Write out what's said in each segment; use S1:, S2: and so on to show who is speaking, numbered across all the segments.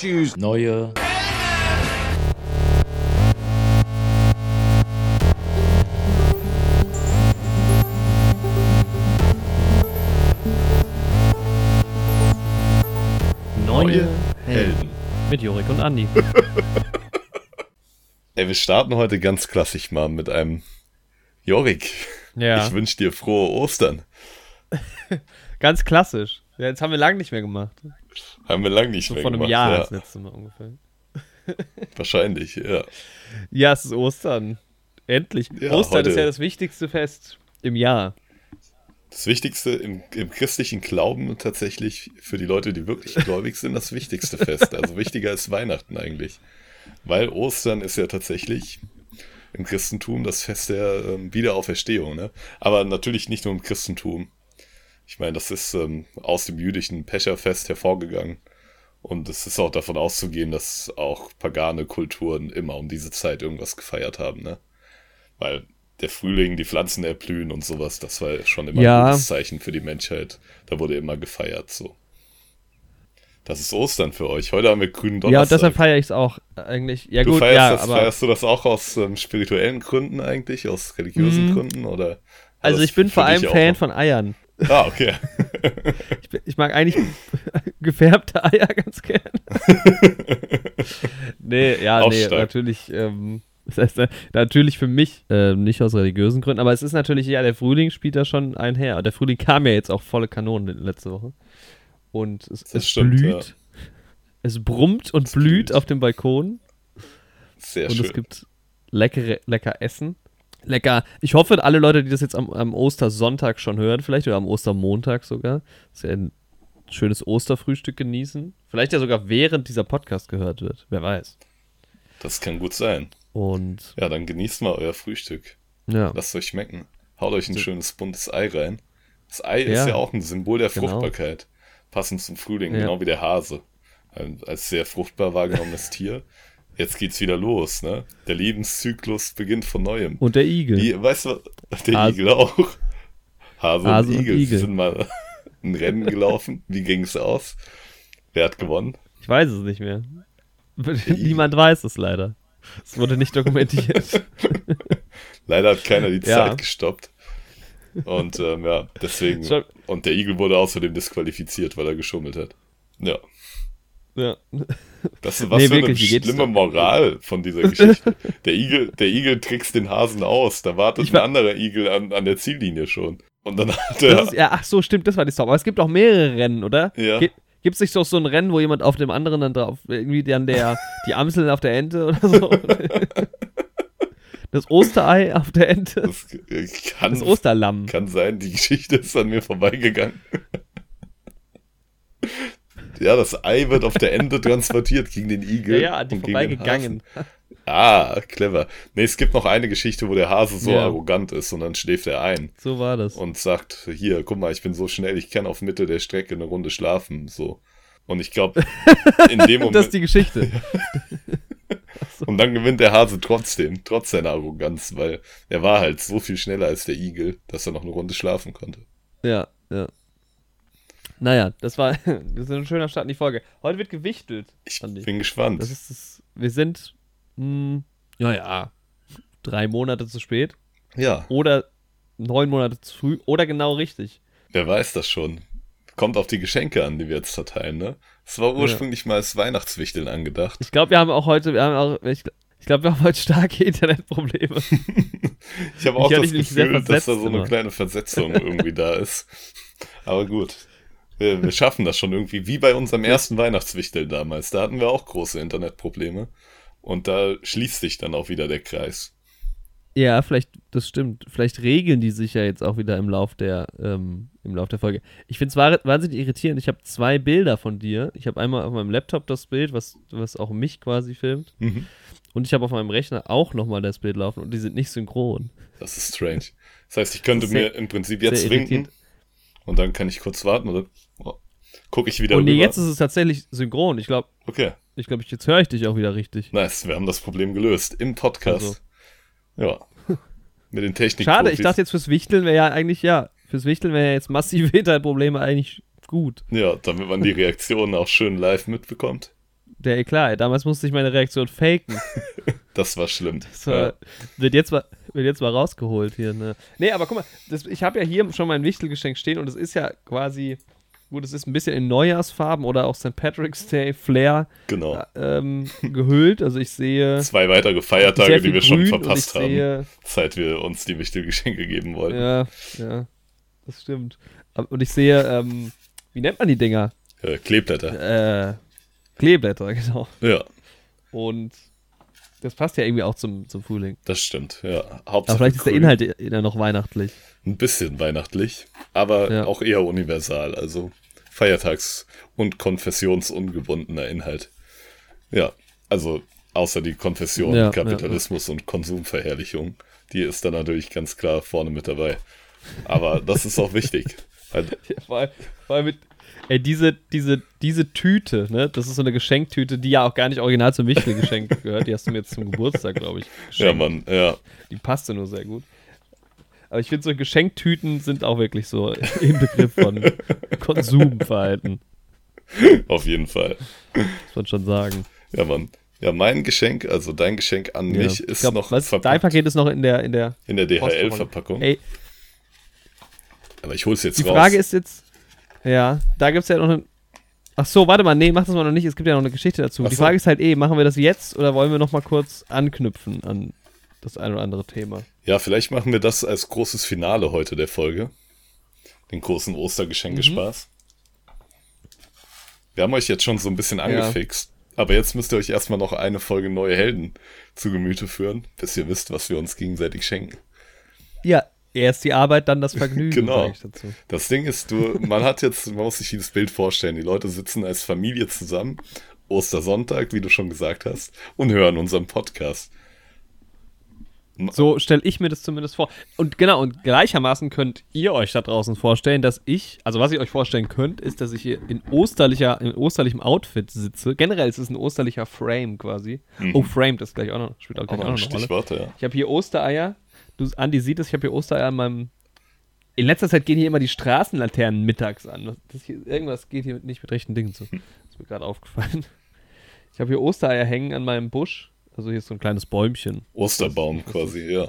S1: choose neue
S2: Neue Helden.
S3: Mit Jorik und Andi.
S2: Ey, wir starten heute ganz klassisch mal mit einem Jorik.
S3: Ja.
S2: Ich wünsche dir frohe Ostern.
S3: Ganz klassisch. Ja, jetzt haben wir lange nicht mehr gemacht.
S2: Haben wir lange nicht
S3: So
S2: mehr
S3: vor einem
S2: gemacht.
S3: Jahr
S2: ja,
S3: das letzte Mal ungefähr.
S2: Wahrscheinlich, ja.
S3: Ja, es ist Ostern. Endlich.
S2: Ja,
S3: Ostern
S2: heute-
S3: ist ja das wichtigste Fest im Jahr.
S2: Das Wichtigste im, im christlichen Glauben tatsächlich für die Leute, die wirklich gläubig sind, das wichtigste Fest. Also wichtiger als Weihnachten eigentlich. Weil Ostern ist ja tatsächlich im Christentum das Fest der ähm, Wiederauferstehung. Ne? Aber natürlich nicht nur im Christentum. Ich meine, das ist ähm, aus dem jüdischen Pescherfest hervorgegangen. Und es ist auch davon auszugehen, dass auch pagane Kulturen immer um diese Zeit irgendwas gefeiert haben. Ne? Weil der Frühling, die Pflanzen erblühen und sowas, das war schon immer
S3: Ja.
S2: ein gutes Zeichen für die Menschheit. Da wurde immer gefeiert so. Das ist Ostern für euch. Heute haben wir grünen Donnerstag.
S3: Ja, und deshalb feiere ich es auch eigentlich. Ja,
S2: du
S3: gut,
S2: feierst,
S3: ja,
S2: das,
S3: aber.
S2: feierst du das auch aus ähm, spirituellen Gründen eigentlich, aus religiösen
S3: Mhm.
S2: Gründen oder?
S3: Also, ich bin vor allem
S2: auch
S3: Fan
S2: noch-
S3: von Eiern.
S2: Ah, okay.
S3: Ich, ich mag eigentlich gefärbte Eier ganz gern. nee, ja,
S2: Auch
S3: nee,
S2: stark.
S3: natürlich. Ähm, das heißt, äh, natürlich für mich, äh, nicht aus religiösen Gründen, aber es ist natürlich, ja, der Frühling spielt da schon einher. Und der Frühling kam ja jetzt auch volle Kanonen letzte Woche. Und es, es
S2: stimmt,
S3: blüht.
S2: ja.
S3: Es brummt und
S2: Es
S3: blüht,
S2: blüht.
S3: auf dem Balkon.
S2: Sehr
S3: und
S2: schön.
S3: es gibt leckere, lecker Essen. Lecker. Ich hoffe, alle Leute, die das jetzt am, am Ostersonntag schon hören, vielleicht oder am Ostermontag sogar, dass sie ein schönes Osterfrühstück genießen. Vielleicht ja sogar während dieser Podcast gehört wird. Wer weiß.
S2: Das kann gut sein.
S3: Und
S2: Ja, dann genießt mal euer Frühstück.
S3: ja.
S2: Lasst euch schmecken. Haut euch ein
S3: So.
S2: schönes buntes Ei rein. Das Ei ist
S3: Ja.
S2: ja auch ein Symbol der
S3: Genau.
S2: Fruchtbarkeit. Passend zum Frühling,
S3: Ja.
S2: genau wie der Hase. Ein als sehr fruchtbar wahrgenommenes Tier. Jetzt geht's wieder los, ne? Der Lebenszyklus beginnt von neuem.
S3: Und der Igel.
S2: Wie, weißt du, der
S3: Hase.
S2: Igel auch. Hase,
S3: Hase
S2: und
S3: und
S2: Igel.
S3: Igel.
S2: Sie sind mal ein Rennen gelaufen. Wie ging's aus? Wer hat gewonnen?
S3: Ich weiß es nicht mehr. Niemand weiß es leider. Es wurde nicht dokumentiert.
S2: Leider hat keiner die
S3: Ja.
S2: Zeit gestoppt. Und ähm, ja, deswegen. Und der Igel wurde außerdem disqualifiziert, weil er geschummelt hat. Ja.
S3: Ja.
S2: Das ist was
S3: Nee,
S2: für
S3: wirklich,
S2: eine schlimme? Moral von dieser Geschichte. Der Igel, der Igel trickst den Hasen aus. Da wartet
S3: Ich
S2: ein
S3: war-
S2: anderer Igel an, an der Ziellinie schon. Und dann hat er.
S3: Ist, ja, ach so, stimmt, das war die Story. Aber es gibt auch mehrere Rennen, oder?
S2: Ja.
S3: Gibt es nicht doch so ein Rennen, wo jemand auf dem anderen dann drauf, irgendwie dann der, die Amsel auf der Ente oder so? Das Osterei auf der Ente?
S2: das äh, kann,
S3: Das Osterlamm.
S2: kann sein, die Geschichte ist an mir vorbeigegangen. Ja, das Ei wird auf der Ende transportiert gegen den
S3: Ja,
S2: Igel.
S3: ja, an die vorbeigegangen.
S2: Ah, clever. Nee, es gibt noch eine Geschichte, wo der Hase so
S3: Ja.
S2: arrogant ist und dann schläft er ein
S3: So war das.
S2: und sagt, hier, guck mal, ich bin so schnell, ich kann auf Mitte der Strecke eine Runde schlafen, so. Und ich glaube, in dem Moment,
S3: das ist die Geschichte.
S2: und dann gewinnt der Hase trotzdem, trotz seiner Arroganz, weil er war halt so viel schneller als der Igel, dass er noch eine Runde schlafen konnte.
S3: Ja, ja. Naja, das war das ist ein schöner Start in die Folge. Heute wird gewichtelt.
S2: Ich bin gespannt.
S3: Das ist das, wir sind, mh, ja, ja, drei Monate zu spät
S2: ja,
S3: oder neun Monate zu früh oder genau richtig.
S2: wer weiß das schon. Kommt auf die Geschenke an, die wir jetzt verteilen, ne? Es war ursprünglich mal als Weihnachtswichteln angedacht.
S3: Ich glaube, wir haben auch heute, wir haben auch, ich, ich glaube, wir haben heute starke Internetprobleme.
S2: Ich habe auch
S3: Ich
S2: das Gefühl, dass da so eine
S3: immer.
S2: kleine Versetzung irgendwie da ist. Aber gut. Wir, wir schaffen das schon irgendwie. Wie bei unserem ersten Weihnachtswichtel damals. Da hatten wir auch große Internetprobleme. Und da schließt sich dann auch wieder der Kreis.
S3: Ja, vielleicht, das stimmt. Vielleicht regeln die sich ja jetzt auch wieder im Lauf der, ähm, im Lauf der Folge. Ich finde es wahnsinnig irritierend. Ich habe zwei Bilder von dir. Ich habe einmal auf meinem Laptop das Bild, was, was auch mich quasi filmt.
S2: Mhm.
S3: Und ich habe auf meinem Rechner auch nochmal das Bild laufen und die sind nicht synchron.
S2: Das ist strange. Das heißt, ich könnte
S3: sehr-
S2: mir im Prinzip jetzt winken. Und dann kann ich kurz warten oder gucke ich wieder
S3: Und nee,
S2: rüber.
S3: jetzt ist es tatsächlich synchron. Ich glaube,
S2: okay,
S3: ich glaube, jetzt höre ich dich auch wieder richtig.
S2: nice. Wir haben das Problem gelöst. Im Podcast. Ja. Mit den Technik.
S3: Also. Schade, ich dachte jetzt fürs Wichteln wäre ja eigentlich, ja, fürs Wichteln wäre ja jetzt massive Internetprobleme eigentlich gut.
S2: Ja, damit man die Reaktionen auch schön live mitbekommt.
S3: der Eklat. Damals musste ich meine Reaktion faken.
S2: Das war schlimm.
S3: Das war,
S2: ja.
S3: wird, jetzt mal, wird jetzt mal rausgeholt hier. Ne? Nee, aber guck mal, das, ich habe ja hier schon mein Wichtelgeschenk stehen und es ist ja quasi, gut, es ist ein bisschen in Neujahrsfarben oder auch St. Patrick's Day Flair
S2: Genau.
S3: ähm, gehüllt. Also ich sehe
S2: Zwei weitere Feiertage, die wir schon verpasst haben,
S3: sehe,
S2: seit wir uns die Wichtelgeschenke geben wollten.
S3: Ja, ja, das stimmt. Und ich sehe, ähm, wie nennt man die Dinger?
S2: Äh, Kleeblätter.
S3: Äh, Kleeblätter, genau.
S2: Ja,
S3: Und das passt ja irgendwie auch zum, zum Frühling.
S2: das stimmt. Ja,
S3: Aber
S2: Hauptsache
S3: vielleicht ist der. Inhalt ja noch weihnachtlich.
S2: ein bisschen weihnachtlich, aber
S3: Ja.
S2: auch eher universal, also feiertags- und konfessionsungebundener Inhalt. Ja, also außer die Konfession,
S3: Ja,
S2: Kapitalismus und Konsumverherrlichung, die ist dann natürlich ganz klar vorne mit dabei. Aber das ist auch wichtig. Weil,
S3: Ja, vor allem, vor allem mit, ey, diese, diese, diese Tüte, ne, das ist so eine Geschenktüte, die ja auch gar nicht original zum Wichtelgeschenk gehört. Die hast du mir jetzt zum Geburtstag, glaube ich,
S2: ja,
S3: geschenkt.
S2: Mann, ja,
S3: Die passte nur sehr gut. Aber ich finde, so Geschenktüten sind auch wirklich so im Begriff von Konsumverhalten,
S2: auf jeden Fall.
S3: muss man schon sagen.
S2: Ja, Mann. Ja, mein Geschenk, also dein Geschenk an mich,
S3: ja.
S2: ist
S3: Ich glaub,
S2: noch
S3: was, dein
S2: verpackt
S3: Paket ist noch in der, in der
S2: in der. DHL-Verpackung.
S3: Ey,
S2: Aber ich hol's jetzt
S3: die
S2: raus.
S3: Frage ist jetzt, ja, da gibt es ja noch eine. Ach so, warte mal, nee, mach das mal noch nicht. Es gibt ja noch eine Geschichte dazu.
S2: Ach
S3: Die
S2: so.
S3: Frage ist halt eh, machen wir das jetzt oder wollen wir noch mal kurz anknüpfen an das ein oder andere Thema?
S2: Ja, vielleicht machen wir das als großes Finale heute der Folge. Den großen Ostergeschenkespaß. Wir haben euch jetzt schon so ein bisschen angefixt. Aber jetzt müsst ihr euch erstmal noch eine Folge neue Helden zu Gemüte führen, bis ihr wisst, was wir uns gegenseitig schenken.
S3: Ja, erst die Arbeit, dann das Vergnügen,
S2: Genau. Das Ding ist, du, man hat jetzt, man muss sich dieses Bild vorstellen. Die Leute sitzen als Familie zusammen, Ostersonntag, wie du schon gesagt hast, und hören unseren Podcast.
S3: So stelle ich mir das zumindest vor. Und genau, und gleichermaßen könnt ihr euch da draußen vorstellen, dass ich, also was ihr euch vorstellen könnt, ist, dass ich hier in osterlicher, in osterlichem Outfit sitze. Generell ist es ein osterlicher Frame quasi. Oh, Framed ist gleich auch noch, spielt auch
S2: Auch
S3: gleich auch
S2: ein
S3: noch eine Rolle.
S2: Stichwort, ja.
S3: Ich habe hier Ostereier. Du, Andi sieht es, ich habe hier Ostereier in meinem. In letzter Zeit gehen hier immer die Straßenlaternen mittags an. Das hier, irgendwas geht hier nicht mit rechten Dingen zu. Das ist mir gerade aufgefallen. Ich habe hier Ostereier hängen an meinem Busch. Also hier ist so ein kleines Bäumchen.
S2: Osterbaum quasi, ja.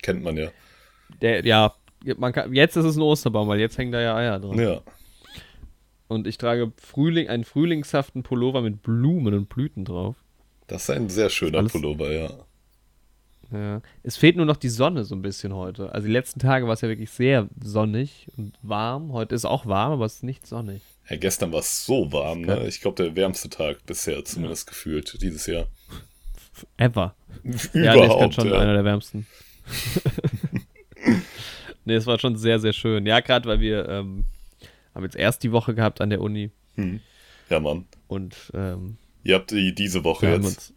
S2: Kennt man ja.
S3: Der, ja, man kann, jetzt ist es ein Osterbaum, weil jetzt hängen da ja Eier dran.
S2: Ja.
S3: Und ich trage Frühling, einen frühlingshaften Pullover mit Blumen und Blüten drauf.
S2: Das ist ein sehr schöner
S3: Alles-
S2: Pullover, ja.
S3: Ja. Es fehlt nur noch die Sonne so ein bisschen heute. Also die letzten Tage war es ja wirklich sehr sonnig und warm. Heute ist es auch warm, aber es ist nicht sonnig.
S2: Ja, gestern war es so warm, ne? Ich glaube, der wärmste Tag bisher zumindest gefühlt dieses Jahr.
S3: Ever. Ja, nee, ist
S2: Überhaupt,
S3: schon
S2: ja.
S3: einer der wärmsten. nee, es war schon sehr, sehr schön. Ja, gerade weil wir ähm, haben jetzt erst die Woche gehabt an der Uni
S2: Hm. Ja, Mann.
S3: und ähm,
S2: Ihr habt die diese Woche jetzt.
S3: uns.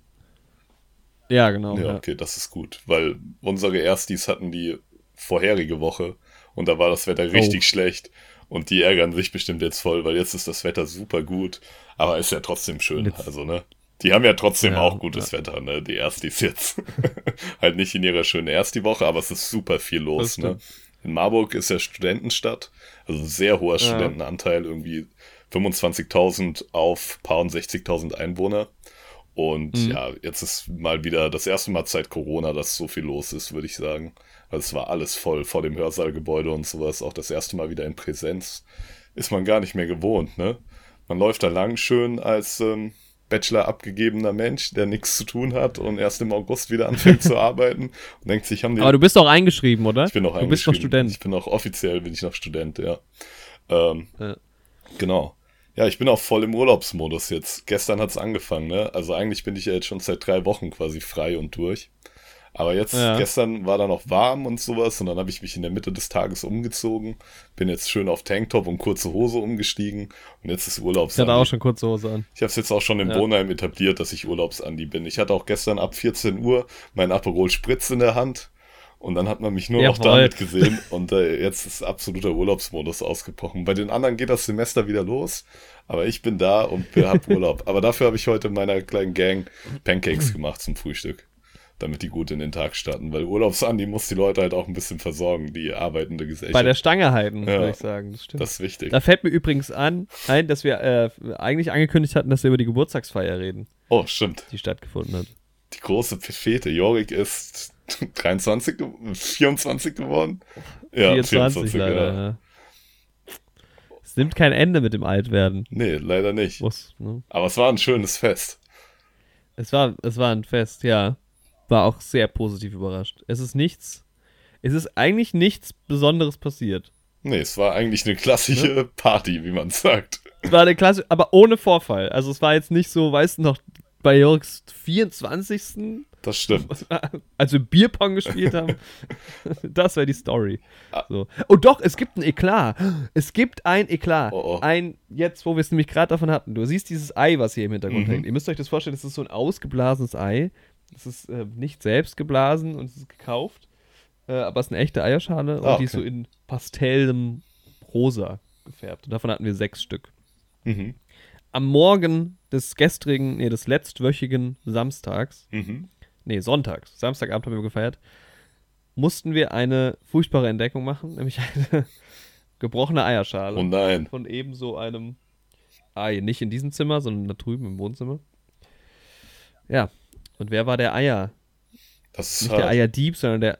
S3: Ja, genau.
S2: Ja,
S3: Ja,
S2: okay, das ist gut. Weil unsere Erstis hatten die vorherige Woche und da war das Wetter richtig
S3: Oh.
S2: schlecht. Und die ärgern sich bestimmt jetzt voll, weil jetzt ist das Wetter super gut. Aber ist ja trotzdem schön.
S3: Jetzt-
S2: Also, ne? Die haben ja trotzdem
S3: Ja,
S2: auch gutes Wetter, ne? Die Erstis jetzt. halt nicht in ihrer schönen Ersti-Woche, aber es ist super viel los, ne? In Marburg ist ja Studentenstadt. Also sehr hoher
S3: Ja.
S2: Studentenanteil, irgendwie 25.000 auf paar und 60.000 Einwohner. Und
S3: Mhm.
S2: ja, jetzt ist mal wieder das erste Mal seit Corona, dass so viel los ist, würde ich sagen. Also es war alles voll vor dem Hörsaalgebäude und sowas. Auch das erste Mal wieder in Präsenz. Ist man gar nicht mehr gewohnt, ne? Man läuft da lang schön als ähm, Bachelor abgegebener Mensch, der nichts zu tun hat und erst im August wieder anfängt zu arbeiten und denkt sich, haben die
S3: Aber du bist doch eingeschrieben, oder?
S2: ich bin noch
S3: Du bist noch
S2: eingeschrieben.
S3: Student.
S2: Ich bin noch offiziell bin ich noch Student, ja. Ähm,
S3: Ja.
S2: Genau. Ja, ich bin auch voll im Urlaubsmodus jetzt. Gestern hat's angefangen, ne? Also eigentlich bin ich ja jetzt schon seit drei Wochen quasi frei und durch. Aber jetzt,
S3: Ja.
S2: gestern war da noch warm und sowas und dann habe ich mich in der Mitte des Tages umgezogen, bin jetzt schön auf Tanktop und kurze Hose umgestiegen und jetzt ist
S3: Ich
S2: Urlaubs.
S3: hatte auch schon kurze Hose an.
S2: Ich habe es jetzt auch schon in
S3: Ja.
S2: Bonheim etabliert, dass ich Urlaubsandi bin. Ich hatte auch gestern ab 14 Uhr mein Aperol Spritz in der Hand und dann hat man mich nur noch
S3: Jawohl.
S2: damit gesehen und äh, jetzt ist absoluter Urlaubsmodus ausgebrochen. Bei den anderen geht das Semester wieder los, aber ich bin da und habe Urlaub. aber dafür habe ich heute meiner kleinen Gang Pancakes gemacht zum Frühstück. Damit die gut in den Tag starten. Weil Urlaubsandi muss die Leute halt auch ein bisschen versorgen, die arbeitende Gesellschaft.
S3: Bei der Stange halten,
S2: Ja.
S3: würde ich sagen. Das stimmt.
S2: das ist wichtig.
S3: da fällt mir übrigens an, ein, dass wir äh, eigentlich angekündigt hatten, dass wir über die Geburtstagsfeier reden,
S2: Oh, stimmt.
S3: die stattgefunden hat.
S2: Die große Fete. Jorik ist 23, ge- 24 geworden. Ja,
S3: 24 leider,
S2: ja.
S3: ja. Es nimmt kein Ende mit dem Altwerden.
S2: Nee, leider nicht.
S3: Muss, ne?
S2: Aber es war ein schönes Fest.
S3: Es war, es war ein Fest, ja. War auch sehr positiv überrascht. Es ist nichts, es ist eigentlich nichts Besonderes passiert.
S2: Nee, es war eigentlich eine klassische
S3: Ne?
S2: Party, wie man sagt.
S3: Es war eine Klasse, aber ohne Vorfall. Also es war jetzt nicht so, weißt du noch, bei Jörgs 24.
S2: Das stimmt.
S3: als wir Bierpong gespielt haben. das wäre die Story.
S2: Ah.
S3: So. Oh doch, es gibt ein Eklat. Es gibt ein Eklat.
S2: Oh, oh.
S3: Ein, jetzt, wo wir es nämlich gerade davon hatten. Du siehst dieses Ei, was hier im Hintergrund
S2: Mhm.
S3: hängt. Ihr müsst euch das vorstellen, das ist so ein ausgeblasenes Ei. Das ist äh, nicht selbst geblasen und es ist gekauft. Äh, aber es ist eine echte Eierschale und
S2: Ah,
S3: die ist so
S2: okay.
S3: in pastellem Rosa gefärbt. Und davon hatten wir sechs Stück.
S2: Mhm.
S3: Am Morgen des gestrigen, nee, des letztwöchigen Samstags,
S2: Mhm.
S3: nee, Sonntags, Samstagabend haben wir gefeiert, mussten wir eine furchtbare Entdeckung machen, nämlich eine gebrochene Eierschale
S2: Oh nein.
S3: von ebenso einem Ei. Nicht in diesem Zimmer, sondern da drüben im Wohnzimmer. Ja, und wer war der Eier?
S2: Das
S3: Nicht der
S2: hart.
S3: Eierdieb, sondern der,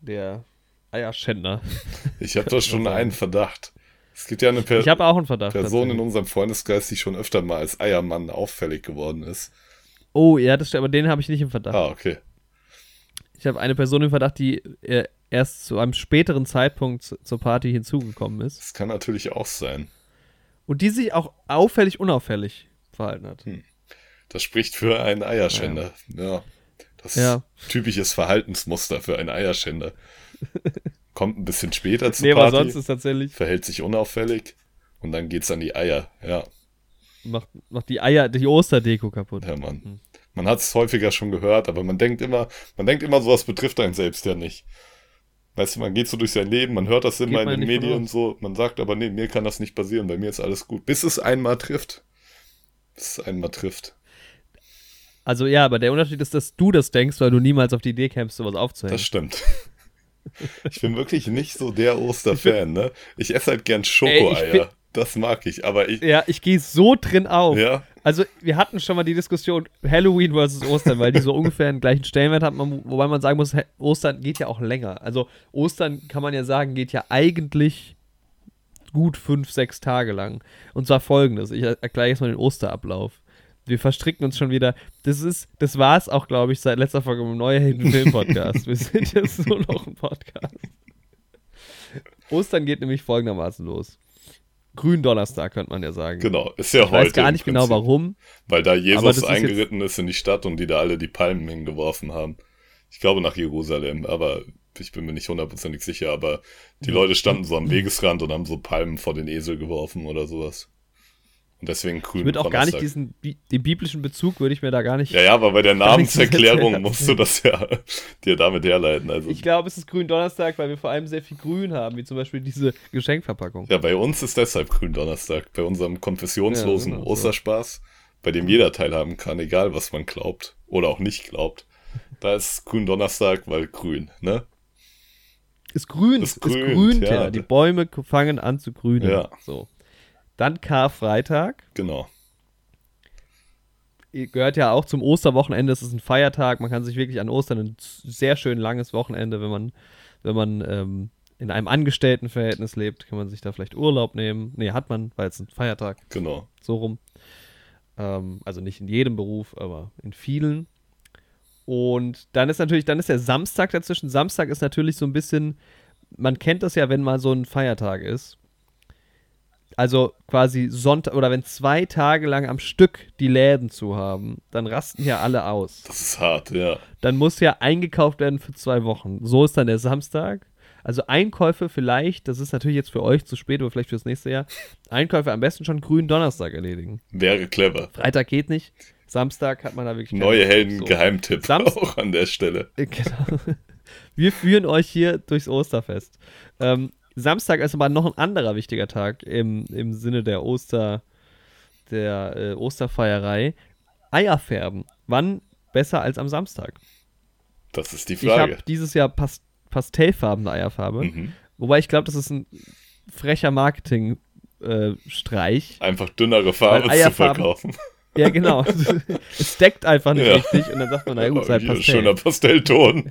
S3: der Eierschänder.
S2: Ich habe da schon einen Verdacht. Es gibt ja eine per
S3: Verdacht.
S2: Person in unserem Freundeskreis, die schon öfter mal als Eiermann auffällig geworden ist.
S3: Oh, ja, das stimmt, aber den habe ich nicht im Verdacht.
S2: Ah, okay.
S3: Ich habe eine Person im Verdacht, die äh, erst zu einem späteren Zeitpunkt zu- zur Party hinzugekommen ist
S2: Das kann natürlich auch sein.
S3: und die sich auch auffällig unauffällig verhalten hat.
S2: Das spricht für einen Eierschänder. Ja. Das
S3: Ja.
S2: ist typisches Verhaltensmuster für einen Eierschänder. Kommt ein bisschen später zur
S3: Nee, aber
S2: Party,
S3: sonst ist tatsächlich,
S2: verhält sich unauffällig und dann geht's an die Eier. Ja,
S3: macht, macht die Eier, die Osterdeko kaputt.
S2: ja Mann.
S3: Hm.
S2: Man hat es häufiger schon gehört, aber man denkt immer, man denkt immer, sowas betrifft einen selbst ja nicht. Weißt du, man geht so durch sein Leben, man hört das immer
S3: Geht
S2: in
S3: man
S2: den Medien so, man sagt aber, nee, mir kann das nicht passieren, bei mir ist alles gut. Bis es einmal trifft. Bis es einmal trifft.
S3: Also ja, aber der Unterschied ist, dass du das denkst, weil du niemals auf die Idee kämst, sowas aufzuhängen.
S2: Das stimmt. Ich bin wirklich nicht so der Osterfan, ne? Ich esse halt gern Schokoeier. Das mag ich, aber ich.
S3: Ja, ich gehe so drin auf.
S2: Ja,
S3: Also, wir hatten schon mal die Diskussion Halloween versus Ostern, weil die so ungefähr den gleichen Stellenwert man- wobei man sagen muss, Ostern geht ja auch länger. Also, Ostern kann man ja sagen, geht ja eigentlich gut fünf, sechs Tage lang. Und zwar folgendes: Ich er- erkläre jetzt mal den Osterablauf. Wir verstricken uns schon wieder. Das ist, das war es auch, glaube ich, seit letzter Folge im Neue Helden Film Podcast. Wir sind jetzt nur noch ein Podcast. Ostern geht nämlich folgendermaßen los. Gründonnerstag, könnte man ja sagen.
S2: genau. Ist ja
S3: Ich
S2: heute.
S3: weiß gar nicht genau warum.
S2: Weil da Jesus
S3: ist
S2: eingeritten ist in die Stadt und die da alle die Palmen hingeworfen haben. Ich glaube nach Jerusalem, aber ich bin mir nicht hundertprozentig sicher, aber die Leute standen so am Wegesrand und haben so Palmen vor den Esel geworfen oder sowas. Und deswegen grün.
S3: Ich würde auch gar nicht
S2: Donnerstag.
S3: diesen, den biblischen Bezug würde ich mir da gar nicht.
S2: Ja, ja, aber bei der Namenserklärung musst du das ja dir damit herleiten. Also,
S3: Ich glaube, es ist Gründonnerstag, weil wir vor allem sehr viel Grün haben, wie zum Beispiel diese Geschenkverpackung.
S2: ja, bei uns ist deshalb Gründonnerstag, bei unserem konfessionslosen
S3: Ja, genau so.
S2: Osterspaß, bei dem jeder teilhaben kann, egal was man glaubt oder auch nicht glaubt. Da ist Gründonnerstag, weil grün, ne?
S3: Es grünt,
S2: Es
S3: es
S2: grünt,
S3: grünt,
S2: ja.
S3: Die Bäume fangen an zu grünen.
S2: Ja.
S3: So. Dann Karfreitag.
S2: Genau.
S3: Gehört ja auch zum Osterwochenende. Es ist ein Feiertag. Man kann sich wirklich an Ostern ein sehr schön langes Wochenende, wenn man, wenn man ähm, in einem Angestelltenverhältnis lebt, kann man sich da vielleicht Urlaub nehmen. Nee, hat man, weil es ein Feiertag.
S2: Genau.
S3: so rum. Ähm, also nicht in jedem Beruf, aber in vielen. Und dann ist natürlich, dann ist der Samstag dazwischen. Samstag ist natürlich so ein bisschen, man kennt das ja, wenn mal so ein Feiertag ist. Also quasi Sonntag oder wenn zwei Tage lang am Stück die Läden zu haben, dann rasten ja alle aus.
S2: Das ist hart, ja.
S3: Dann muss ja eingekauft werden für zwei Wochen. So ist dann der Samstag. Also Einkäufe vielleicht, das ist natürlich jetzt für euch zu spät, aber vielleicht fürs nächste Jahr. Einkäufe am besten schon grünen Donnerstag erledigen.
S2: Wäre clever.
S3: Freitag geht nicht. Samstag hat man da wirklich.
S2: Neue. Helden-Geheimtipp
S3: Samst-
S2: auch an der Stelle.
S3: So. Genau. Wir führen euch hier durchs Osterfest. Ähm, Samstag ist aber noch ein anderer wichtiger Tag im, im Sinne der Oster, der äh, Osterfeierei. Eier färben. Wann besser als am Samstag?
S2: Das ist die
S3: Ich
S2: Frage.
S3: habe dieses Jahr Pas pastellfarbene Eierfarbe.
S2: Mhm.
S3: Wobei ich glaube, das ist ein frecher Marketing-Streich.
S2: Einfach dünnere Farbe zu verkaufen.
S3: Ja, genau. es deckt einfach nicht
S2: Ja.
S3: richtig und dann sagt man, na gut, sei Pastell.
S2: schöner Pastellton.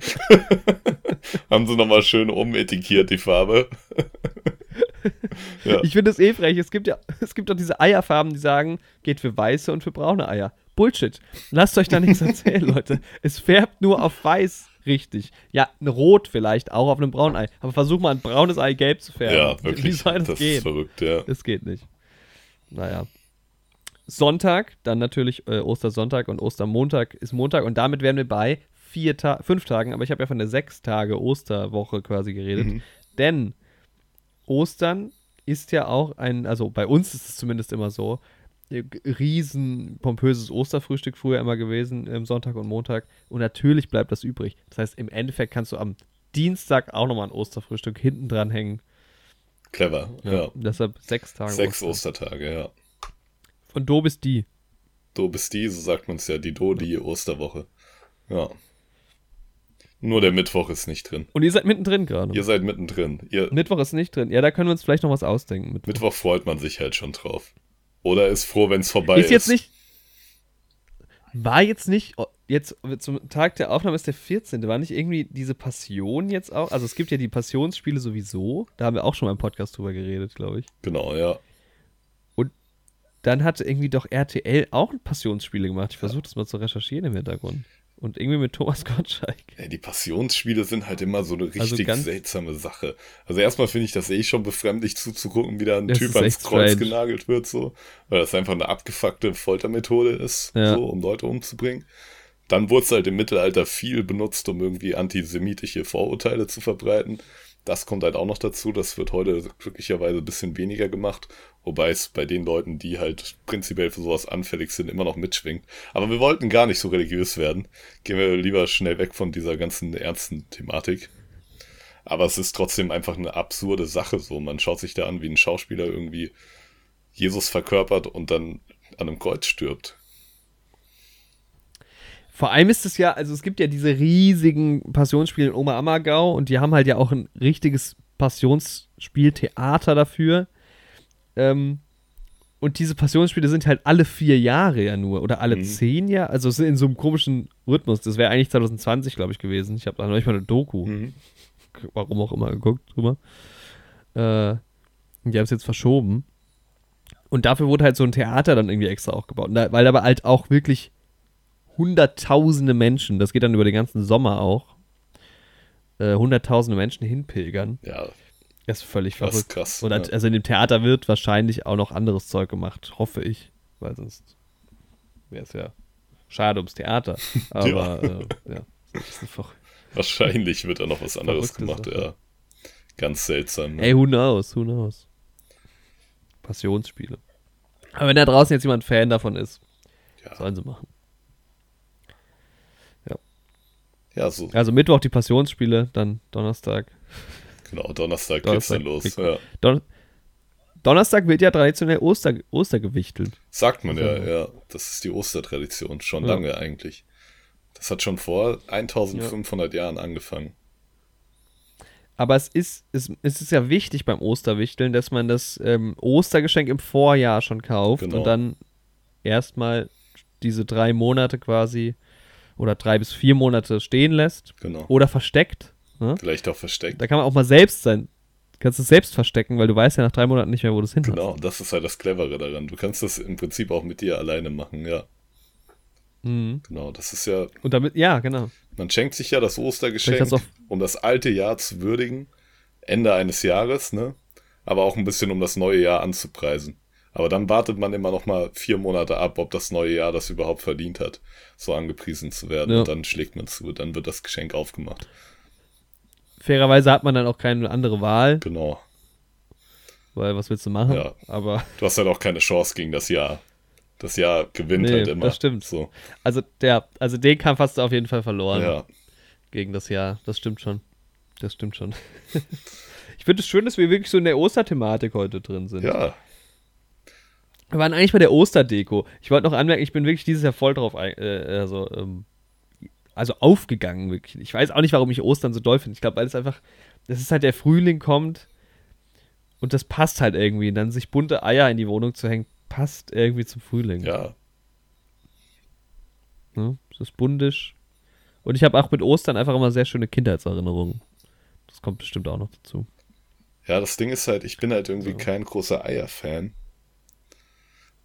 S2: Haben sie nochmal schön umetikiert, die Farbe. ja.
S3: Ich finde es eh frech. Es gibt ja, es gibt doch diese Eierfarben, die sagen, geht für weiße und für braune Eier. Bullshit. Lasst euch da nichts erzählen, Leute. Es färbt nur auf weiß richtig. Ja, ein Rot vielleicht, auch auf einem braunen Ei. Aber versuch mal ein braunes Ei gelb zu färben.
S2: ja,
S3: Wie
S2: wirklich.
S3: soll das,
S2: das
S3: gehen?
S2: ist verrückt, ja.
S3: Das geht nicht. Naja. Sonntag, dann natürlich äh, Ostersonntag und Ostermontag ist Montag und damit wären wir bei vier Ta fünf Tagen, aber ich habe ja von der sechs Tage Osterwoche quasi geredet.
S2: Mhm.
S3: Denn Ostern ist ja auch ein, also bei uns ist es zumindest immer so, äh, riesen pompöses Osterfrühstück früher immer gewesen, ähm, Sonntag und Montag. Und natürlich bleibt das übrig. Das heißt, im Endeffekt kannst du am Dienstag auch nochmal ein Osterfrühstück hinten dran hängen.
S2: Clever, ja.
S3: Deshalb sechs Tage.
S2: Sechs
S3: Ostern.
S2: Ostertage, ja.
S3: Von Do bis Die.
S2: Do bis die, so sagt man es ja, die Do, die Osterwoche. Ja. Nur der Mittwoch ist nicht drin.
S3: Und ihr seid mittendrin gerade.
S2: Ihr seid mittendrin. Ihr,
S3: Mittwoch ist nicht drin. Ja, da können wir uns vielleicht noch was ausdenken. Mittwoch.
S2: Mittwoch freut man sich halt schon drauf. Oder ist froh, wenn es vorbei ist.
S3: ist jetzt nicht. War jetzt nicht. oh, Jetzt zum Tag der Aufnahme ist der 14. War nicht irgendwie diese Passion jetzt auch? Also es gibt ja die Passionsspiele sowieso. Da haben wir auch schon mal im Podcast drüber geredet, glaube ich.
S2: Genau, ja.
S3: Dann hatte irgendwie doch RTL auch Passionsspiele gemacht. Ich versuche das mal zu recherchieren im Hintergrund. Und irgendwie mit Thomas Gottschalk.
S2: Ey, die Passionsspiele sind halt immer so eine richtig
S3: Also
S2: seltsame Sache. Also erstmal finde ich das eh schon befremdlich zuzugucken, wie da ein
S3: Das
S2: Typ ans Kreuz
S3: strange.
S2: genagelt wird, so. Weil das einfach eine abgefuckte Foltermethode ist,
S3: Ja.
S2: so, um Leute umzubringen. Dann wurde es halt im Mittelalter viel benutzt, um irgendwie antisemitische Vorurteile zu verbreiten. Das kommt halt auch noch dazu. Das wird heute glücklicherweise ein bisschen weniger gemacht. Wobei es bei den Leuten, die halt prinzipiell für sowas anfällig sind, immer noch mitschwingt. Aber wir wollten gar nicht so religiös werden. Gehen wir lieber schnell weg von dieser ganzen ernsten Thematik. Aber es ist trotzdem einfach eine absurde Sache so. Man schaut sich da an, wie ein Schauspieler irgendwie Jesus verkörpert und dann an einem Kreuz stirbt.
S3: Vor allem ist es ja, also es gibt ja diese riesigen Passionsspiele in Oma Ammergau und die haben halt ja auch ein richtiges Passionsspieltheater dafür. Ähm, und diese Passionsspiele sind halt alle vier Jahre ja nur oder alle
S2: Mhm.
S3: zehn Jahre, also in so einem komischen Rhythmus. Das wäre eigentlich 2020, glaube ich, gewesen. Ich habe da neulich mal eine Doku,
S2: Mhm.
S3: warum auch immer, geguckt drüber. Äh, und die haben es jetzt verschoben. Und dafür wurde halt so ein Theater dann irgendwie extra auch gebaut. Da, weil aber halt auch wirklich hunderttausende Menschen, das geht dann über den ganzen Sommer auch, äh, hunderttausende Menschen hinpilgern.
S2: Ja,
S3: Das ist völlig
S2: das ist
S3: verrückt.
S2: krass.
S3: Und
S2: ja.
S3: also in dem Theater wird wahrscheinlich auch noch anderes Zeug gemacht, hoffe ich. Weil sonst wäre es ja schade ums Theater. Aber äh, ja, das ist einfach.
S2: Wahrscheinlich wird da noch was anderes
S3: Verrückte
S2: gemacht,
S3: Sache.
S2: ja. Ganz seltsam. ne?
S3: Ey, who knows, who knows. Passionsspiele. Aber wenn da draußen jetzt jemand Fan davon ist,
S2: Ja.
S3: sollen sie machen.
S2: Ja, so,
S3: Also Mittwoch die Passionsspiele, dann Donnerstag.
S2: genau, Donnerstag,
S3: Donnerstag
S2: geht's dann los. Ja.
S3: Don Donnerstag wird ja traditionell Oster, Oster gewichtelt.
S2: Sagt man ja,
S3: So.
S2: ja. Das ist die Ostertradition, schon
S3: Ja.
S2: lange eigentlich. Das hat schon vor 1500 Jahren angefangen.
S3: Aber es ist, es, es ist ja wichtig beim Osterwichteln, dass man das ähm, Ostergeschenk im Vorjahr schon kauft
S2: Genau.
S3: und dann erstmal diese drei Monate quasi oder drei bis vier Monate stehen lässt
S2: Genau.
S3: oder versteckt. Ne?
S2: Vielleicht auch versteckt.
S3: Da kann man auch mal selbst sein. Kannst es selbst verstecken, weil du weißt ja nach drei Monaten nicht mehr, wo du es hin hast.
S2: Genau, das ist halt das Clevere daran. Du kannst das im Prinzip auch mit dir alleine machen, ja.
S3: Mhm.
S2: Genau, das ist ja,
S3: Und damit, ja, genau.
S2: man schenkt sich ja das Ostergeschenk,
S3: das
S2: um das alte Jahr zu würdigen, Ende eines Jahres, ne? Aber auch ein bisschen, um das neue Jahr anzupreisen. Aber dann wartet man immer noch mal vier Monate ab, ob das neue Jahr das überhaupt verdient hat, so angepriesen zu werden.
S3: Ja.
S2: Und dann schlägt man zu, dann wird das Geschenk aufgemacht.
S3: Fairerweise hat man dann auch keine andere Wahl,
S2: Genau.
S3: weil was willst du machen?
S2: Ja.
S3: Aber
S2: Du hast halt auch keine Chance gegen das Jahr. Das Jahr gewinnt
S3: Nee,
S2: halt immer.
S3: das stimmt.
S2: So,
S3: also der, also den Kampf hast du auf jeden Fall verloren.
S2: ja.
S3: gegen das Jahr. Das stimmt schon. Das stimmt schon. ich finde es schön, dass wir wirklich so in der Osterthematik heute drin sind.
S2: Ja,
S3: Wir waren eigentlich bei der Osterdeko. Ich wollte noch anmerken, ich bin wirklich dieses Jahr voll drauf, äh, also, ähm, also aufgegangen, wirklich. Ich weiß auch nicht, warum ich Ostern so doll finde. Ich glaube, weil es einfach, das ist halt der Frühling kommt und das passt halt irgendwie. Und dann sich bunte Eier in die Wohnung zu hängen, passt irgendwie zum Frühling.
S2: Ja.
S3: Ne? Das ist buntisch. Und ich habe auch mit Ostern einfach immer sehr schöne Kindheitserinnerungen. Das kommt bestimmt auch noch dazu.
S2: Ja, das Ding ist halt, ich bin halt irgendwie kein großer Eier-Fan.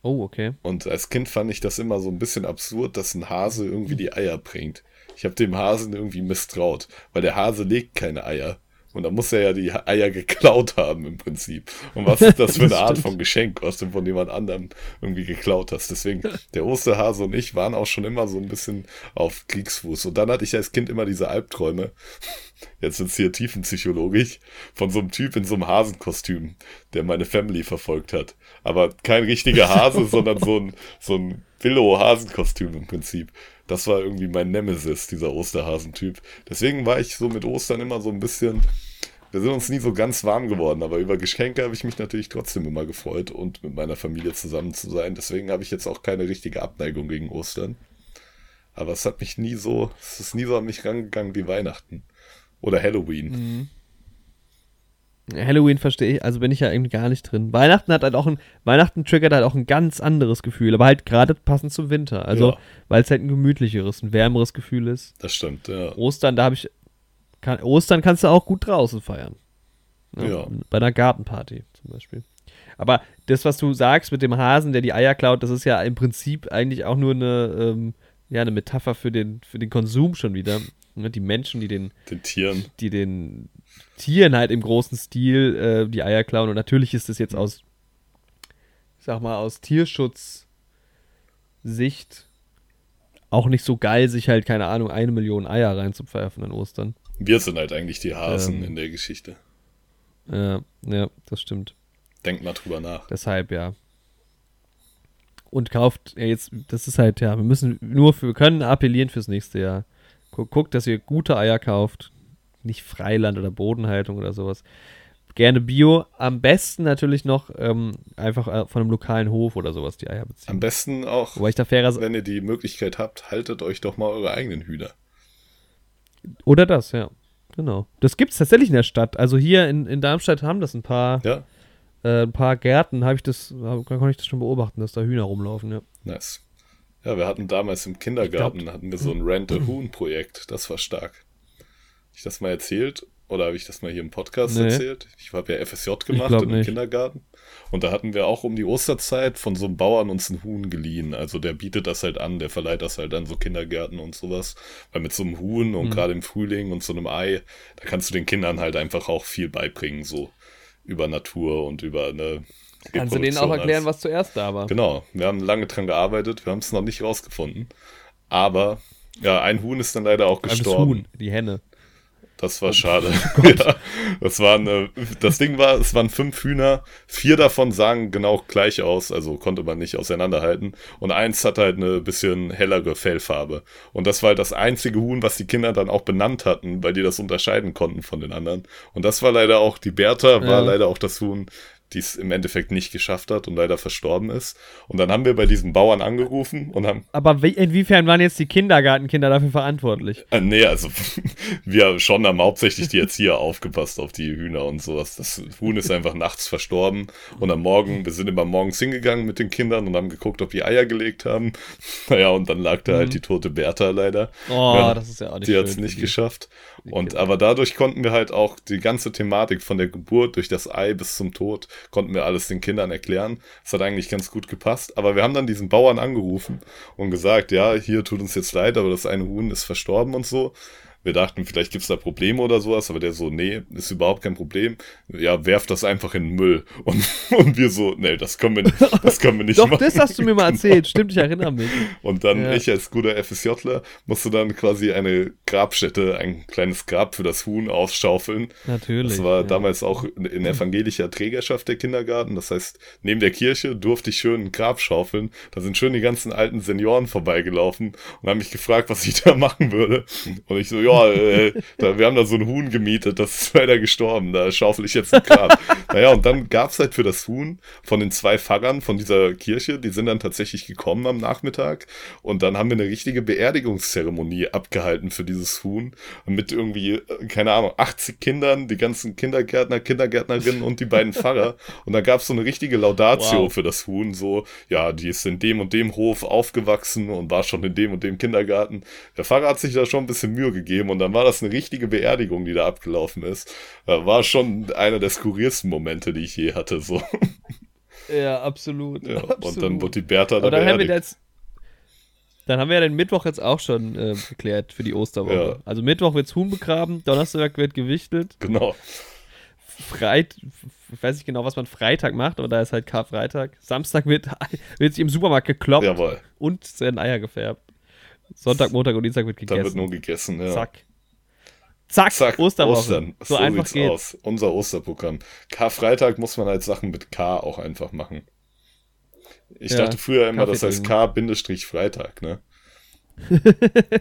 S3: Oh, okay.
S2: Und als Kind fand ich das immer so ein bisschen absurd, dass ein Hase irgendwie die Eier bringt. Ich habe dem Hasen irgendwie misstraut, weil der Hase legt keine Eier. Und da muss er ja die Eier geklaut haben im Prinzip. Und was ist das für eine Art von Geschenk, was du von jemand anderem irgendwie geklaut hast? Deswegen, der Osterhase und ich waren auch schon immer so ein bisschen auf Kriegsfuß. Und dann hatte ich als Kind immer diese Albträume. Jetzt sind hier tiefenpsychologisch, von so einem Typ in so einem Hasenkostüm, der meine Family verfolgt hat. Aber kein richtiger Hase, sondern so ein, so ein Billo-Hasenkostüm im Prinzip. Das war irgendwie mein Nemesis, dieser Osterhasentyp. Deswegen war ich so mit Ostern immer so ein bisschen. Wir sind uns nie so ganz warm geworden, aber über Geschenke habe ich mich natürlich trotzdem immer gefreut und mit meiner Familie zusammen zu sein. Deswegen habe ich jetzt auch keine richtige Abneigung gegen Ostern. Aber es hat mich nie so, es ist nie so an mich rangegangen wie Weihnachten. Oder Halloween.
S3: Mhm. Halloween verstehe ich, also bin ich ja irgendwie gar nicht drin. Weihnachten hat halt auch ein, Weihnachten triggert halt auch ein ganz anderes Gefühl, aber halt gerade passend zum Winter. Also,
S2: Ja.
S3: weil es halt ein gemütlicheres, ein wärmeres Gefühl ist.
S2: Das stimmt, ja.
S3: Ostern, da habe ich, kann, Ostern kannst du auch gut draußen feiern. Ne?
S2: Ja.
S3: Bei einer Gartenparty zum Beispiel. Aber das, was du sagst mit dem Hasen, der die Eier klaut, das ist ja im Prinzip eigentlich auch nur eine, ähm, ja, eine Metapher für den, für den Konsum schon wieder. Ne? Die Menschen, die den
S2: Den Tieren.
S3: die den Tieren halt im großen Stil äh, die Eier klauen. Und natürlich ist das jetzt aus, ich sag mal, aus Tierschutzsicht auch nicht so geil, sich halt, keine Ahnung, eine Million Eier reinzupfeifen an Ostern.
S2: Wir sind halt eigentlich die Hasen
S3: Ähm.
S2: in der Geschichte.
S3: Ja, ja, das stimmt.
S2: Denkt mal drüber nach.
S3: Deshalb, ja. Und kauft, ja, jetzt, das ist halt, ja, wir müssen nur für, wir können appellieren fürs nächste Jahr. Guckt, dass ihr gute Eier kauft. Nicht Freiland oder Bodenhaltung oder sowas. Gerne Bio. Am besten natürlich noch ähm, einfach äh, von einem lokalen Hof oder sowas die Eier
S2: Am
S3: beziehen.
S2: besten auch,
S3: Wobei ich da fairer.
S2: wenn ihr die Möglichkeit habt, haltet euch doch mal eure eigenen Hühner.
S3: Oder das, ja. Genau. Das gibt es tatsächlich in der Stadt. Also hier in, in Darmstadt haben das ein paar,
S2: Ja,
S3: äh, ein paar Gärten, habe ich das, hab, konnte ich das schon beobachten, dass da Hühner rumlaufen, ja.
S2: nice. Ja, wir hatten damals im Kindergarten hatten wir so ein Rent-a-Huhn-Projekt. Das war stark. Ich das mal erzählt? Oder habe ich das mal hier im Podcast
S3: Nee.
S2: erzählt? Ich habe ja FSJ gemacht im
S3: nicht.
S2: Kindergarten. Und da hatten wir auch um die Osterzeit von so einem Bauern uns ein Huhn geliehen. Also der bietet das halt an, der verleiht das halt an so Kindergärten und sowas. Weil mit so einem Huhn
S3: Mhm.
S2: und gerade im Frühling und so einem Ei, da kannst du den Kindern halt einfach auch viel beibringen, so über Natur und über eine.
S3: Kannst du denen auch erklären,
S2: als-
S3: was zuerst da war?
S2: Genau, wir haben lange dran gearbeitet, wir haben es noch nicht rausgefunden. Aber ja, ein Huhn ist dann leider auch
S3: Ah, Das
S2: gestorben.
S3: Huhn, die Henne.
S2: Das war schade. ja, das waren, äh, das Ding war, es waren fünf Hühner, vier davon sahen genau gleich aus, also konnte man nicht auseinanderhalten. Und eins hatte halt eine bisschen hellere Fellfarbe. Und das war halt das einzige Huhn, was die Kinder dann auch benannt hatten, weil die das unterscheiden konnten von den anderen. Und das war leider auch, die Bertha war
S3: Ja.
S2: leider auch das Huhn, die es im Endeffekt nicht geschafft hat und leider verstorben ist. Und dann haben wir bei diesem Bauern angerufen und haben
S3: Aber wie, inwiefern waren jetzt die Kindergartenkinder dafür verantwortlich?
S2: Äh, nee, also wir schon haben hauptsächlich die Erzieher aufgepasst auf die Hühner und sowas. Das Huhn ist einfach nachts verstorben und am Morgen, wir sind immer morgens hingegangen mit den Kindern und haben geguckt, ob die Eier gelegt haben. Naja, und dann lag da halt die tote Bertha leider.
S3: Oh,
S2: Ja,
S3: das ist ja auch nicht
S2: Die hat es nicht geschafft. Und aber dadurch konnten wir halt auch die ganze Thematik von der Geburt durch das Ei bis zum Tod, konnten wir alles den Kindern erklären. Das hat eigentlich ganz gut gepasst. Aber wir haben dann diesen Bauern angerufen und gesagt, ja, hier tut uns jetzt leid, aber das eine Huhn ist verstorben und so. Wir dachten, vielleicht gibt's da Probleme oder sowas, aber der so, nee, ist überhaupt kein Problem. Ja, werft das einfach in den Müll. Und, und wir so, nee, das können wir nicht, das können wir nicht
S3: Doch,
S2: machen.
S3: das hast du mir mal erzählt. Stimmt, ich erinnere mich.
S2: Und dann,
S3: Ja.
S2: ich als guter FSJler, musste dann quasi eine Grabstätte, ein kleines Grab für das Huhn aufschaufeln.
S3: Natürlich.
S2: Das war
S3: ja.
S2: damals auch in evangelischer Trägerschaft der Kindergarten. Das heißt, neben der Kirche durfte ich schön ein Grab schaufeln. Da sind schön die ganzen alten Senioren vorbeigelaufen und haben mich gefragt, was ich da machen würde. Und ich so, ja, ja, äh, da, wir haben da so ein Huhn gemietet, das ist leider gestorben, da schaufel ich jetzt ein Grab. naja, und dann gab's halt für das Huhn von den zwei Pfarrern von dieser Kirche, die sind dann tatsächlich gekommen am Nachmittag und dann haben wir eine richtige Beerdigungszeremonie abgehalten für dieses Huhn mit irgendwie, äh, keine Ahnung, 80 Kindern, die ganzen Kindergärtner, Kindergärtnerinnen und die beiden Pfarrer und da gab's so eine richtige Laudatio wow. für das Huhn, so, ja, die ist in dem und dem Hof aufgewachsen und war schon in dem und dem Kindergarten. Der Pfarrer hat sich da schon ein bisschen Mühe gegeben und dann war das eine richtige Beerdigung, die da abgelaufen ist. War schon einer der skurrilsten Momente, die ich je hatte, so.
S3: Ja, absolut.
S2: Ja,
S3: absolut.
S2: Und dann wurde die Bertha
S3: da dann Haben jetzt, dann haben wir ja den Mittwoch jetzt auch schon äh, geklärt für die Osterwoche. Ja. Also Mittwoch wird's Huhn begraben, Donnerstag wird gewichtet.
S2: Genau.
S3: Freit, ich weiß nicht genau, was man Freitag macht, aber da ist halt Karfreitag. Samstag wird, wird sich im Supermarkt gekloppt
S2: Jawohl.
S3: und werden Eier gefärbt. Sonntag, Montag und Dienstag wird gegessen.
S2: Da wird nur gegessen, ja.
S3: Zack. Zack, Zack Osterwoche. Ostern.
S2: So, so einfach geht's. aus. Unser Osterprogramm. Karfreitag muss man halt Sachen mit K auch einfach machen. Ich ja, dachte früher immer, das heißt K-Freitag, ne?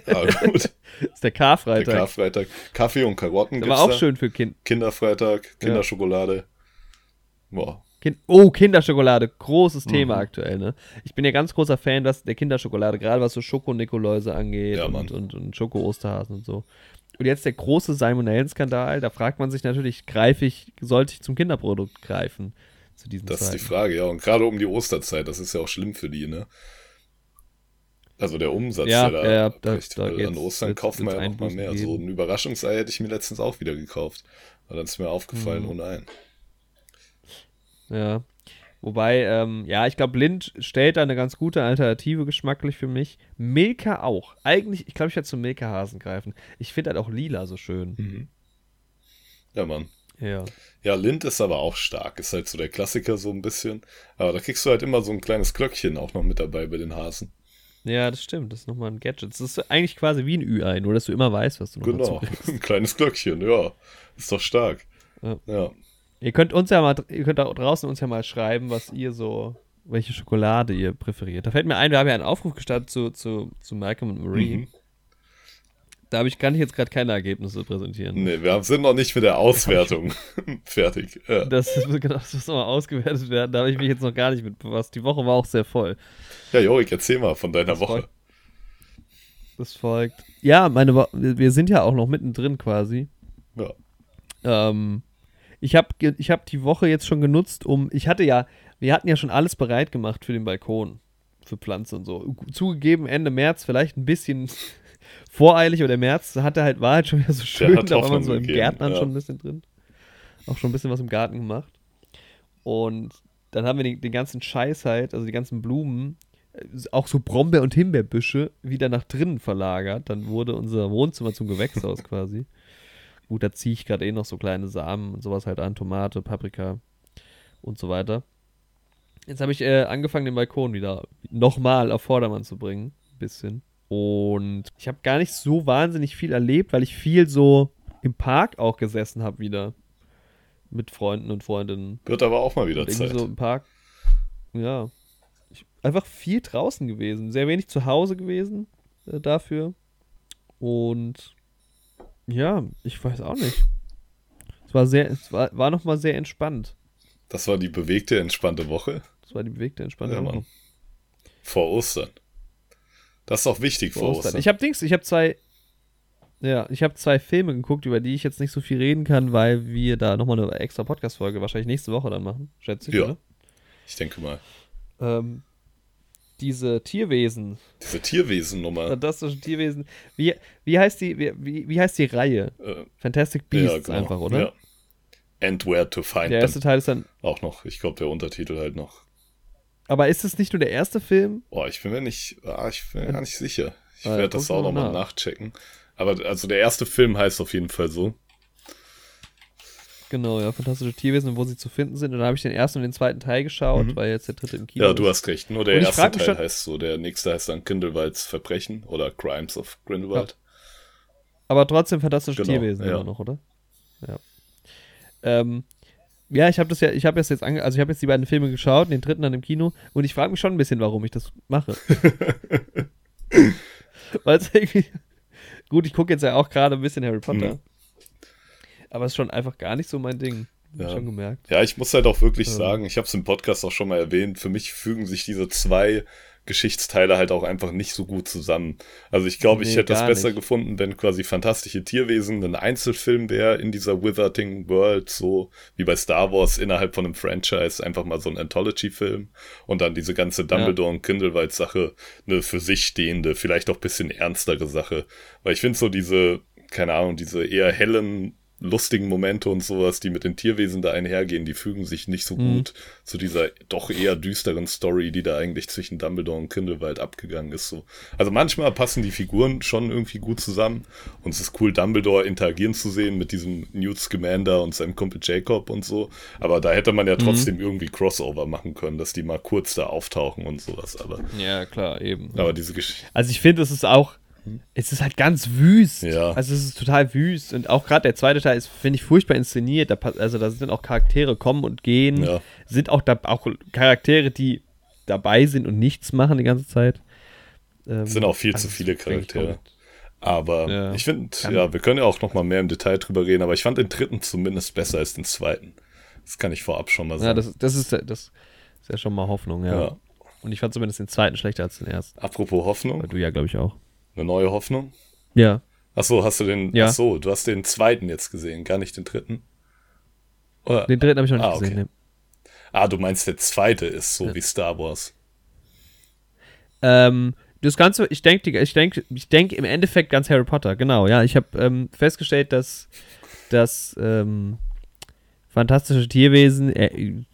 S3: Aber gut. Das ist der Karfreitag. Der
S2: Karfreitag. Kaffee und Karotten
S3: gibt's war auch da. schön für Kind.
S2: Kinderfreitag, Kinderschokolade. Boah.
S3: Kind oh, Kinderschokolade, großes mhm. Thema aktuell, ne? Ich bin ja ganz großer Fan was, der Kinderschokolade, gerade was so Schoko-Nikoläuse angeht ja, und, und, und Schoko-Osterhasen und so. Und jetzt der große Salmonellen-Skandal, da fragt man sich natürlich, greife ich, sollte ich zum Kinderprodukt greifen? Zu diesem
S2: das
S3: Zeiten.
S2: ist die Frage, ja. Und gerade um die Osterzeit, das ist ja auch schlimm für die, ne? Also der Umsatz,
S3: ja,
S2: der
S3: da, ja,
S2: da, da an Ostern kauft man ja noch mal mehr. Geben. So ein Überraschungsei hätte ich mir letztens auch wieder gekauft. Aber dann ist mir aufgefallen, mhm. ohne ein.
S3: Ja. Wobei, ähm, ja, ich glaube, Lind stellt da eine ganz gute Alternative geschmacklich für mich. Milka auch. Eigentlich, ich glaube, ich werde zum Milka-Hasen greifen. Ich finde halt auch lila so schön.
S2: Mhm. Ja, Mann.
S3: Ja.
S2: Ja, Lind ist aber auch stark. Ist halt so der Klassiker so ein bisschen. Aber da kriegst du halt immer so ein kleines Glöckchen auch noch mit dabei bei den Hasen.
S3: Ja, das stimmt. Das ist nochmal ein Gadget. Das ist eigentlich quasi wie ein Ü-Ei, nur dass du immer weißt, was du noch
S2: Genau, ein kleines Glöckchen, ja. Ist doch stark.
S3: Ja. ja. Ihr könnt uns ja mal, ihr könnt da draußen uns ja mal schreiben, was ihr so, welche Schokolade ihr präferiert. Da fällt mir ein, wir haben ja einen Aufruf gestartet zu, zu, zu Malcolm und Marie. Mhm. Da ich, kann ich jetzt gerade keine Ergebnisse präsentieren.
S2: Nee, wir sind noch nicht mit der Auswertung fertig.
S3: Ja. Das, genau, das muss nochmal ausgewertet werden. Da habe ich mich jetzt noch gar nicht mit befasst. Die Woche war auch sehr voll.
S2: Ja, Jorik, erzähl mal von deiner das Woche.
S3: Folgt. Das folgt. Ja, meine Wo wir sind ja auch noch mittendrin quasi.
S2: Ja.
S3: Ähm, ich habe ich hab die Woche jetzt schon genutzt, um. Ich hatte ja, wir hatten ja schon alles bereit gemacht für den Balkon. Für Pflanzen und so. Zugegeben, Ende März vielleicht ein bisschen voreilig oder März hatte halt, war halt schon wieder so schön, da war man so im Gärtnern ja. schon ein bisschen drin. Auch schon ein bisschen was im Garten gemacht. Und dann haben wir den, den ganzen Scheiß halt, also die ganzen Blumen, äh, auch so Brombeer- und Himbeerbüsche wieder nach drinnen verlagert. Dann wurde unser Wohnzimmer zum Gewächshaus quasi. Gut, da ziehe ich gerade eh noch so kleine Samen und sowas halt an, Tomate, Paprika und so weiter. Jetzt habe ich äh, angefangen, den Balkon wieder nochmal auf Vordermann zu bringen. Ein bisschen. Und ich habe gar nicht so wahnsinnig viel erlebt, weil ich viel so im Park auch gesessen habe wieder. Mit Freunden und Freundinnen.
S2: Wird aber auch mal wieder Zeit.
S3: so im Park. Ja. Ich, einfach viel draußen gewesen. Sehr wenig zu Hause gewesen äh, dafür. Und ja, ich weiß auch nicht. Es war sehr, es war, war nochmal sehr entspannt.
S2: Das war die bewegte, entspannte Woche?
S3: Das war die bewegte, entspannte ja, Woche. Mann.
S2: Vor Ostern. Das ist auch wichtig vor Ostern.
S3: Ich habe Dings, ich habe zwei, ja, ich habe zwei Filme geguckt, über die ich jetzt nicht so viel reden kann, weil wir da nochmal eine extra Podcast-Folge wahrscheinlich nächste Woche dann machen, schätze ich.
S2: Ja,
S3: oder?
S2: ich denke mal.
S3: Ähm, diese Tierwesen.
S2: Diese Tierwesen-Nummer.
S3: Fantastische Tierwesen. Wie, wie, heißt die, wie, wie heißt die Reihe? Äh, Fantastic Beasts ja, genau. einfach, oder? Ja.
S2: And Where to Find
S3: Der erste them. Teil ist dann.
S2: Auch noch, ich glaube, der Untertitel halt noch.
S3: Aber ist es nicht nur der erste Film?
S2: Boah, ich bin mir nicht, ah, ich bin mir gar nicht sicher. Ich ah, werde das auch nochmal nach. nachchecken. Aber also der erste Film heißt auf jeden Fall so.
S3: Genau, ja, fantastische Tierwesen, wo sie zu finden sind. Und dann habe ich den ersten und den zweiten Teil geschaut, mhm. weil jetzt der dritte im Kino
S2: Ja, du hast recht. Nur der erste Teil schon, heißt so. Der nächste heißt dann Grindelwalds Verbrechen oder Crimes of Grindelwald. Ja.
S3: Aber trotzdem fantastische genau, Tierwesen ja. immer noch, oder? Ja. Ähm, ja, ich habe das ja, ich habe jetzt ange also ich habe jetzt die beiden Filme geschaut, den dritten dann im Kino und ich frage mich schon ein bisschen, warum ich das mache. Weil es irgendwie Gut, ich gucke jetzt ja auch gerade ein bisschen Harry Potter. Mhm. Aber es ist schon einfach gar nicht so mein Ding. Ja. Schon gemerkt.
S2: Ja, ich muss halt auch wirklich ähm. sagen, ich habe es im Podcast auch schon mal erwähnt, für mich fügen sich diese zwei Geschichtsteile halt auch einfach nicht so gut zusammen. Also ich glaube, nee, ich hätte es besser nicht. gefunden, wenn quasi fantastische Tierwesen ein Einzelfilm wäre in dieser Withering World, so wie bei Star Wars innerhalb von einem Franchise, einfach mal so ein Anthology-Film und dann diese ganze Dumbledore ja. und Grindelwald-Sache eine für sich stehende, vielleicht auch bisschen ernstere Sache. Weil ich finde so diese, keine Ahnung, diese eher hellen lustigen Momente und sowas, die mit den Tierwesen da einhergehen, die fügen sich nicht so mhm. gut zu dieser doch eher düsteren Story, die da eigentlich zwischen Dumbledore und Grindelwald abgegangen ist. So. Also manchmal passen die Figuren schon irgendwie gut zusammen und es ist cool, Dumbledore interagieren zu sehen mit diesem Newt Scamander und seinem Kumpel Jacob und so. Aber da hätte man ja mhm. trotzdem mhm. irgendwie Crossover machen können, dass die mal kurz da auftauchen und sowas. Aber
S3: ja, klar, eben.
S2: Aber diese Geschichte.
S3: Also ich finde, es ist auch es ist halt ganz wüst. Ja. Also es ist total wüst. Und auch gerade der zweite Teil ist, finde ich, furchtbar inszeniert. Da, also da sind auch Charaktere kommen und gehen. Ja. Sind auch da auch Charaktere, die dabei sind und nichts machen die ganze Zeit.
S2: Ähm, sind auch viel also zu viele Charaktere. Aber ja. ich finde, ja, wir können ja auch noch mal mehr im Detail drüber reden, aber ich fand den dritten zumindest besser als den zweiten. Das kann ich vorab schon mal sagen.
S3: Ja, das, das, ist, das ist ja schon mal Hoffnung, ja. ja. Und ich fand zumindest den zweiten schlechter als den ersten.
S2: Apropos Hoffnung.
S3: Weil du ja, glaube ich, auch.
S2: Eine neue Hoffnung?
S3: Ja.
S2: Ach so, hast du den, ja. ach so, du hast den zweiten jetzt gesehen, gar nicht den dritten?
S3: Oder? Den dritten habe ich noch nicht ah, gesehen. Okay.
S2: Nee. Ah, du meinst, der zweite ist so ja. wie Star Wars.
S3: Ähm, das Ganze, ich denke, ich denke, ich denke im Endeffekt ganz Harry Potter, genau, ja. Ich habe ähm, festgestellt, dass das ähm, fantastische Tierwesen äh,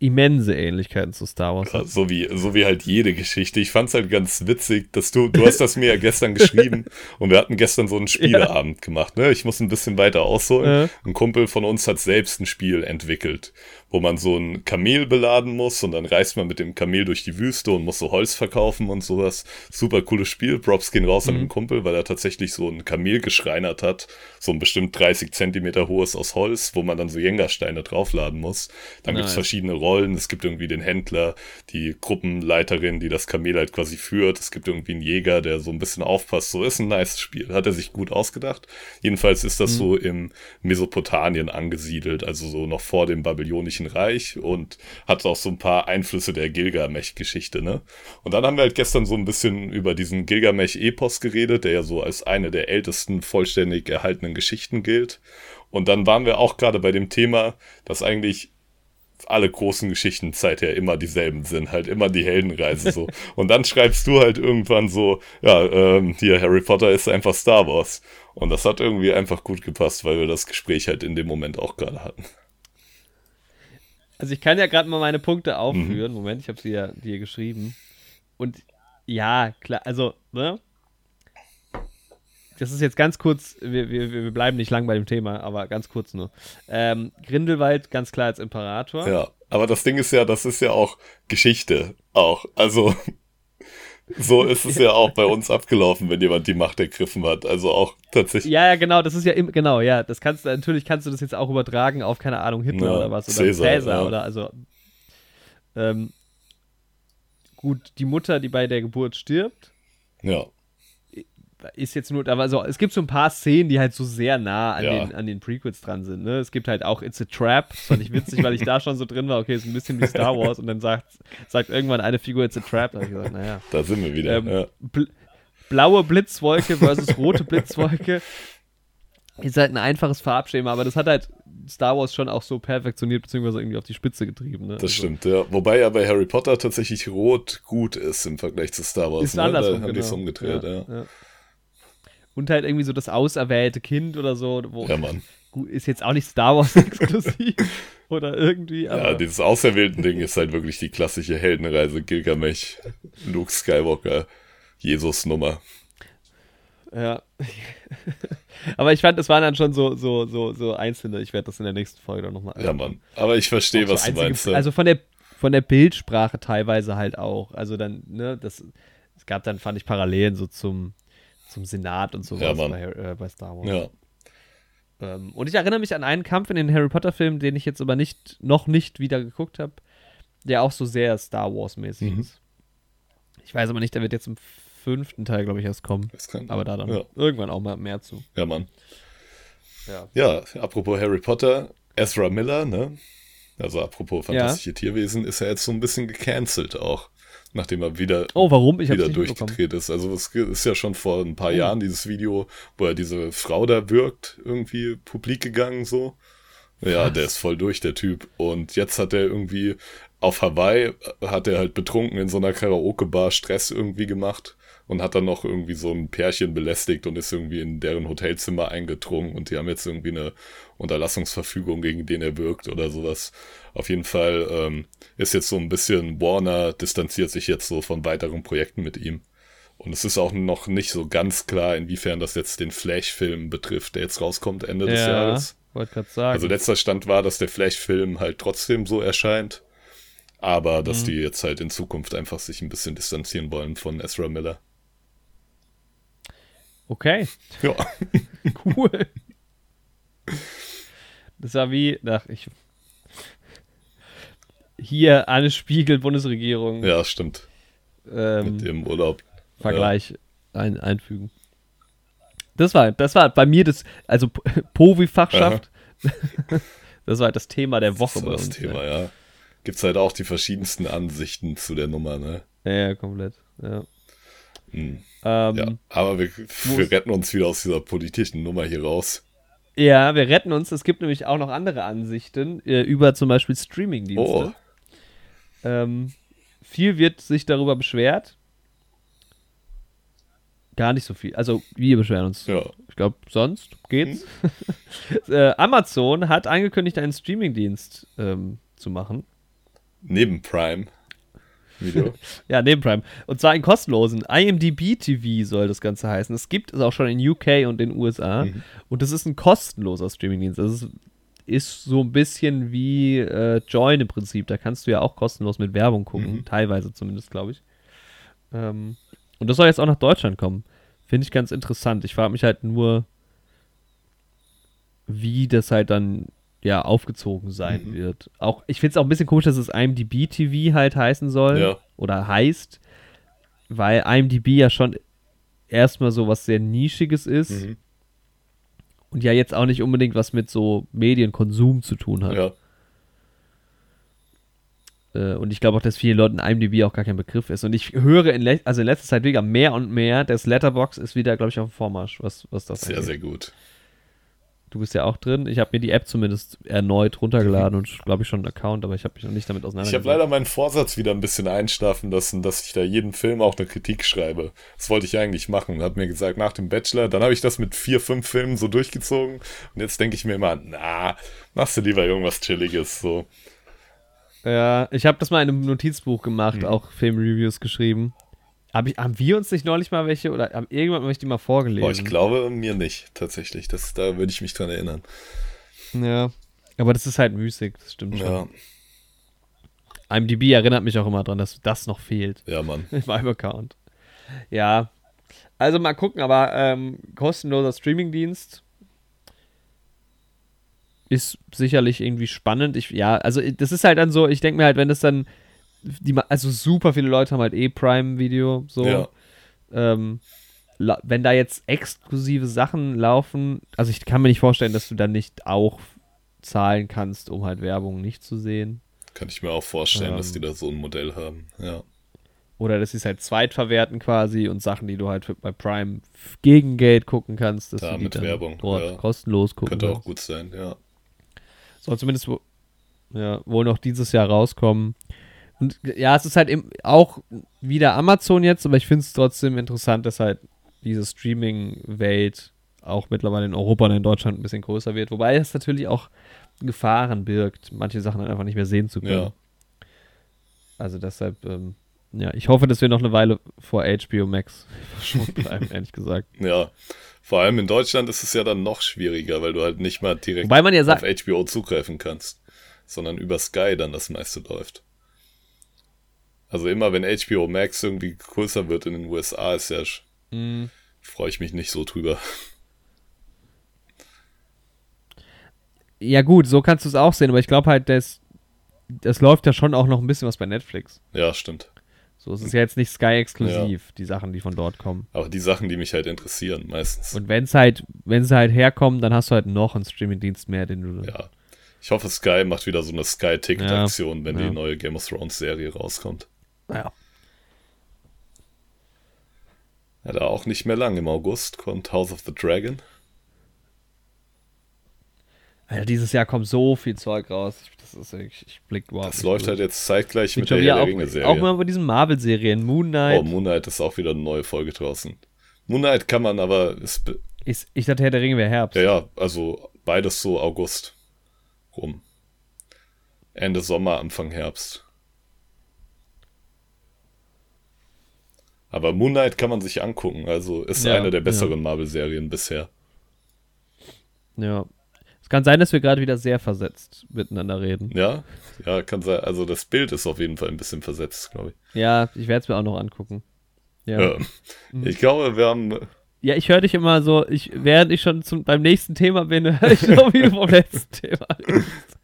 S3: immense Ähnlichkeiten zu Star Wars.
S2: Ja, so wie, so wie halt jede Geschichte. Ich fand's halt ganz witzig, dass du, du hast das mir ja gestern geschrieben und wir hatten gestern so einen Spieleabend ja. gemacht, ne? Ich muss ein bisschen weiter ausholen. Ja. Ein Kumpel von uns hat selbst ein Spiel entwickelt wo man so ein Kamel beladen muss und dann reist man mit dem Kamel durch die Wüste und muss so Holz verkaufen und sowas. Super cooles Spiel. Props gehen raus mhm. an den Kumpel, weil er tatsächlich so ein Kamel geschreinert hat. So ein bestimmt 30 Zentimeter hohes aus Holz, wo man dann so Jengersteine draufladen muss. Dann nice. gibt's verschiedene Rollen. Es gibt irgendwie den Händler, die Gruppenleiterin, die das Kamel halt quasi führt. Es gibt irgendwie einen Jäger, der so ein bisschen aufpasst. So ist ein nice Spiel. Hat er sich gut ausgedacht. Jedenfalls ist das mhm. so im Mesopotamien angesiedelt, also so noch vor dem babylonischen Römischen Reich und hat auch so ein paar Einflüsse der Gilgamesch-Geschichte, ne? Und dann haben wir halt gestern so ein bisschen über diesen Gilgamesch-Epos geredet, der ja so als eine der ältesten vollständig erhaltenen Geschichten gilt. Und dann waren wir auch gerade bei dem Thema, dass eigentlich alle großen Geschichten seither immer dieselben sind, halt immer die Heldenreise so. Und dann schreibst du halt irgendwann so, ja, ähm, hier Harry Potter ist einfach Star Wars. Und das hat irgendwie einfach gut gepasst, weil wir das Gespräch halt in dem Moment auch gerade hatten.
S3: Also ich kann ja gerade mal meine Punkte aufführen. Mhm. Moment, ich habe sie ja dir geschrieben. Und ja, klar, also, ne? Das ist jetzt ganz kurz, wir, wir, wir bleiben nicht lang bei dem Thema, aber ganz kurz nur. Ähm, Grindelwald ganz klar als Imperator.
S2: Ja, aber das Ding ist ja, das ist ja auch Geschichte auch. Also so ist es ja auch bei uns abgelaufen, wenn jemand die Macht ergriffen hat. Also auch tatsächlich.
S3: Ja, ja, genau, das ist ja im, genau, ja. Das kannst natürlich kannst du das jetzt auch übertragen auf, keine Ahnung, Hitler ja, oder was oder Caesar, Caesar ja. oder also. Ähm, gut, die Mutter, die bei der Geburt stirbt.
S2: Ja
S3: ist jetzt nur, also es gibt so ein paar Szenen, die halt so sehr nah an, ja. den, an den Prequels dran sind. Ne? Es gibt halt auch It's a Trap, das fand ich witzig, weil ich da schon so drin war, okay, ist ein bisschen wie Star Wars und dann sagt, sagt irgendwann eine Figur It's a Trap. Da habe ich gesagt, naja.
S2: Da sind wir wieder. Ähm, ja.
S3: bl blaue Blitzwolke versus rote Blitzwolke ist halt ein einfaches Farbschema, aber das hat halt Star Wars schon auch so perfektioniert, beziehungsweise irgendwie auf die Spitze getrieben. Ne?
S2: Das also. stimmt, ja. Wobei ja bei Harry Potter tatsächlich rot gut ist im Vergleich zu Star Wars.
S3: Ist ne? andersrum,
S2: da haben die es genau. umgedreht, ja. ja.
S3: Und halt irgendwie so das auserwählte Kind oder so. Wo,
S2: ja, Mann.
S3: Gut, ist jetzt auch nicht Star Wars exklusiv oder irgendwie.
S2: ja, dieses auserwählten Ding ist halt wirklich die klassische Heldenreise Gilgamesh, Luke Skywalker, Jesus-Nummer.
S3: Ja. aber ich fand, das waren dann schon so, so, so, so einzelne. Ich werde das in der nächsten Folge dann nochmal.
S2: Ja, Mann. Aber ich verstehe, was so du meinst.
S3: Also von der, von der Bildsprache teilweise halt auch. Also dann, ne, das, es gab dann, fand ich, Parallelen so zum, zum Senat und sowas
S2: ja,
S3: bei, äh, bei, Star Wars. Ja. Ähm, und ich erinnere mich an einen Kampf in den Harry Potter-Filmen, den ich jetzt aber nicht, noch nicht wieder geguckt habe, der auch so sehr Star Wars-mäßig mhm. ist. Ich weiß aber nicht, der wird jetzt im fünften Teil, glaube ich, erst kommen. Aber da dann
S2: Ja.
S3: irgendwann auch mal mehr zu.
S2: ja, Mann.
S3: Ja.
S2: Ja, apropos Harry Potter, Ezra Miller, ne? Also apropos fantastische Tierwesen, ist er jetzt so ein bisschen gecancelt auch. Nachdem er wieder,
S3: Oh, warum? Ich
S2: wieder durchgedreht ist. Also es ist ja schon vor ein
S3: Oh.
S2: paar Jahren dieses Video, wo er diese Frau da wirkt, irgendwie publik gegangen so. Ja, der ist voll durch, der Typ. Und jetzt hat er irgendwie auf Hawaii, äh, hat er halt betrunken in so einer Karaoke-Bar Stress irgendwie gemacht und hat dann noch irgendwie so ein Pärchen belästigt und ist irgendwie in deren Hotelzimmer eingedrungen und die haben jetzt irgendwie eine Unterlassungsverfügung, gegen den er wirkt oder sowas. Auf jeden Fall ähm, ist jetzt so ein bisschen Warner distanziert sich jetzt so von weiteren Projekten mit ihm. Und es ist auch noch nicht so ganz klar, inwiefern das jetzt den Flash-Film betrifft, der jetzt rauskommt Ende des
S3: Ja,
S2: Jahres.
S3: wollte gerade sagen.
S2: Also letzter Stand war, dass der Flash-Film halt trotzdem so erscheint, aber dass die jetzt halt in Zukunft einfach sich ein bisschen distanzieren wollen von Ezra Miller.
S3: Okay,
S2: Ja,
S3: cool. Das war wie, ach, ich. Hier Anne Spiegel, Bundesregierung,
S2: ja, stimmt.
S3: ähm,
S2: Mit dem Urlaub.
S3: Vergleich ein, einfügen. Das war, das war bei mir das, also Povi-Fachschaft. Das war halt das Thema der
S2: Das
S3: Woche
S2: ist
S3: bei
S2: das
S3: uns.
S2: Thema, ja. Gibt's halt auch die verschiedensten Ansichten zu der Nummer, ne?
S3: Ja, ja komplett. Ja.
S2: Hm.
S3: Ähm,
S2: Ja, aber wir, wir retten uns wieder aus dieser politischen Nummer hier raus.
S3: Ja, wir retten uns. Es gibt nämlich auch noch andere Ansichten äh, über zum Beispiel
S2: Oh,
S3: Streamingdienste. Ähm, viel wird sich darüber beschwert. Gar nicht so viel. Also wir beschweren uns.
S2: ja.
S3: Ich glaube, sonst geht's. äh, Amazon hat angekündigt, einen Streamingdienst ähm, zu machen.
S2: Neben Prime Video.
S3: Ja, neben Prime. Und zwar einen kostenlosen. IMDb TV soll das Ganze heißen. Es gibt es auch schon in UK und in den USA.
S2: Mhm.
S3: Und das ist ein kostenloser Streamingdienst. Das ist, ist so ein bisschen wie äh, Join im Prinzip. Da kannst du ja auch kostenlos mit Werbung gucken.
S2: Mhm.
S3: Teilweise zumindest, glaube ich. Ähm, und das soll jetzt auch nach Deutschland kommen. Finde ich ganz interessant. Ich frage mich halt nur, wie das halt dann ja aufgezogen sein
S2: Mhm.
S3: wird. Auch ich finde es auch ein bisschen komisch, dass es IMDb TV halt heißen soll
S2: Ja.
S3: oder heißt, weil IMDb ja schon erstmal so was sehr nischiges ist
S2: Mhm.
S3: und ja jetzt auch nicht unbedingt was mit so Medienkonsum zu tun hat.
S2: Ja.
S3: Äh, und ich glaube auch, dass vielen Leuten IMDb auch gar kein Begriff ist. Und ich höre in, also in letzter Zeit wieder mehr und mehr, das Letterbox ist wieder, glaube ich, auf dem Vormarsch, was, was das
S2: Sehr,
S3: angeht.
S2: sehr gut.
S3: Du bist ja auch drin. Ich habe mir die App zumindest erneut runtergeladen und glaube ich schon einen Account, aber ich habe mich noch nicht damit
S2: Ich
S3: auseinandergesetzt.
S2: habe leider meinen Vorsatz wieder ein bisschen einschlafen lassen, dass ich da jeden Film auch eine Kritik schreibe. Das wollte ich eigentlich machen. Hab mir gesagt, nach dem Bachelor, dann habe ich das mit vier, fünf Filmen so durchgezogen. Und jetzt denke ich mir immer, na, machst du lieber irgendwas Chilliges. So.
S3: Ja, ich habe das mal in einem Notizbuch gemacht,
S2: Mhm.
S3: auch Filmreviews geschrieben. Hab ich, haben wir uns nicht neulich mal welche oder haben irgendwann mal ich die mal vorgelesen?
S2: Boah, ich glaube mir nicht, tatsächlich. Das, da würde ich mich dran erinnern.
S3: Ja. Aber das ist halt müßig, das stimmt schon.
S2: Ja,
S3: IMDb erinnert mich auch immer dran, dass das noch fehlt
S2: ja, Mann.
S3: meinem Account. Ja. Also mal gucken, aber ähm, kostenloser Streamingdienst ist sicherlich irgendwie spannend. Ich, ja, also das ist halt dann so, ich denke mir halt, wenn das dann, die, also super viele Leute haben halt eh Prime-Video, so.
S2: Ja.
S3: ähm, wenn da jetzt exklusive Sachen laufen, also ich kann mir nicht vorstellen, dass du dann nicht auch zahlen kannst, um halt Werbung nicht zu sehen.
S2: Kann ich mir auch vorstellen,
S3: Ähm.
S2: dass die da so ein Modell haben. Ja.
S3: Oder dass sie es halt zweitverwerten quasi und Sachen, die du halt bei Prime gegen Geld gucken kannst, dass
S2: Da
S3: du die
S2: Werbung,
S3: dort
S2: ja.
S3: kostenlos gucken
S2: Könnte auch
S3: kannst.
S2: gut sein, ja.
S3: Soll zumindest wo, ja, wohl noch dieses Jahr rauskommen. Und ja, es ist halt eben auch wieder Amazon jetzt, aber ich finde es trotzdem interessant, dass halt diese Streaming-Welt auch mittlerweile in Europa und in Deutschland ein bisschen größer wird. Wobei es natürlich auch Gefahren birgt, manche Sachen dann einfach nicht mehr sehen zu können.
S2: Ja.
S3: Also deshalb, ähm, ja, ich hoffe, dass wir noch eine Weile vor HBO Max verschont bleiben, ehrlich gesagt.
S2: Ja. Vor allem in Deutschland ist es ja dann noch schwieriger, weil du halt nicht mal direkt
S3: Wobei man ja sagt,
S2: auf HBO zugreifen kannst, sondern über Sky dann das meiste läuft. Also immer wenn HBO Max irgendwie größer wird in den USA, ist ja, sch-
S3: mh,
S2: freue ich mich nicht so drüber.
S3: ja gut, so kannst du es auch sehen, aber ich glaube halt, das, das läuft ja schon auch noch ein bisschen was bei Netflix.
S2: Ja, stimmt.
S3: So, es ist ja jetzt nicht Sky-exklusiv, die Sachen, die von dort kommen.
S2: Aber die Sachen, die mich halt interessieren, meistens.
S3: Und wenn es halt, wenn sie halt herkommen, dann hast du halt noch einen Streaming-Dienst mehr, den du.
S2: ja. Ich hoffe, Sky macht wieder so eine Sky-Ticket-Aktion, wenn
S3: Ja.
S2: die neue Game of Thrones-Serie rauskommt.
S3: Ja.
S2: Ja, da auch nicht mehr lang. Im August kommt House of the Dragon.
S3: Alter, dieses Jahr kommt so viel Zeug raus. Ich, das ist wirklich, ich blick überhaupt
S2: Das läuft
S3: durch.
S2: halt jetzt zeitgleich
S3: Bin
S2: mit der Herr der
S3: auch,
S2: Ringe-Serie.
S3: auch mal bei diesen Marvel-Serien. Moon Knight.
S2: Oh, Moon Knight ist auch wieder eine neue Folge draußen. Moon Knight kann man aber,
S3: ich, ich dachte, Herr der Ringe wäre Herbst.
S2: ja, ja, also beides so August rum. Ende Sommer, Anfang Herbst. Aber Moon Knight kann man sich angucken, also ist
S3: Ja,
S2: eine der
S3: ja.
S2: besseren Marvel-Serien bisher.
S3: Ja. Es kann sein, dass wir gerade wieder sehr versetzt miteinander reden.
S2: Ja, ja, kann sein. Also das Bild ist auf jeden Fall ein bisschen versetzt, glaube ich.
S3: Ja, ich werde es mir auch noch angucken. Ja.
S2: Ja. Ich glaube, wir haben
S3: Ja, ich höre dich immer so, ich, während ich schon zum, beim nächsten Thema bin, höre ich noch wie du vom letzten Thema redest.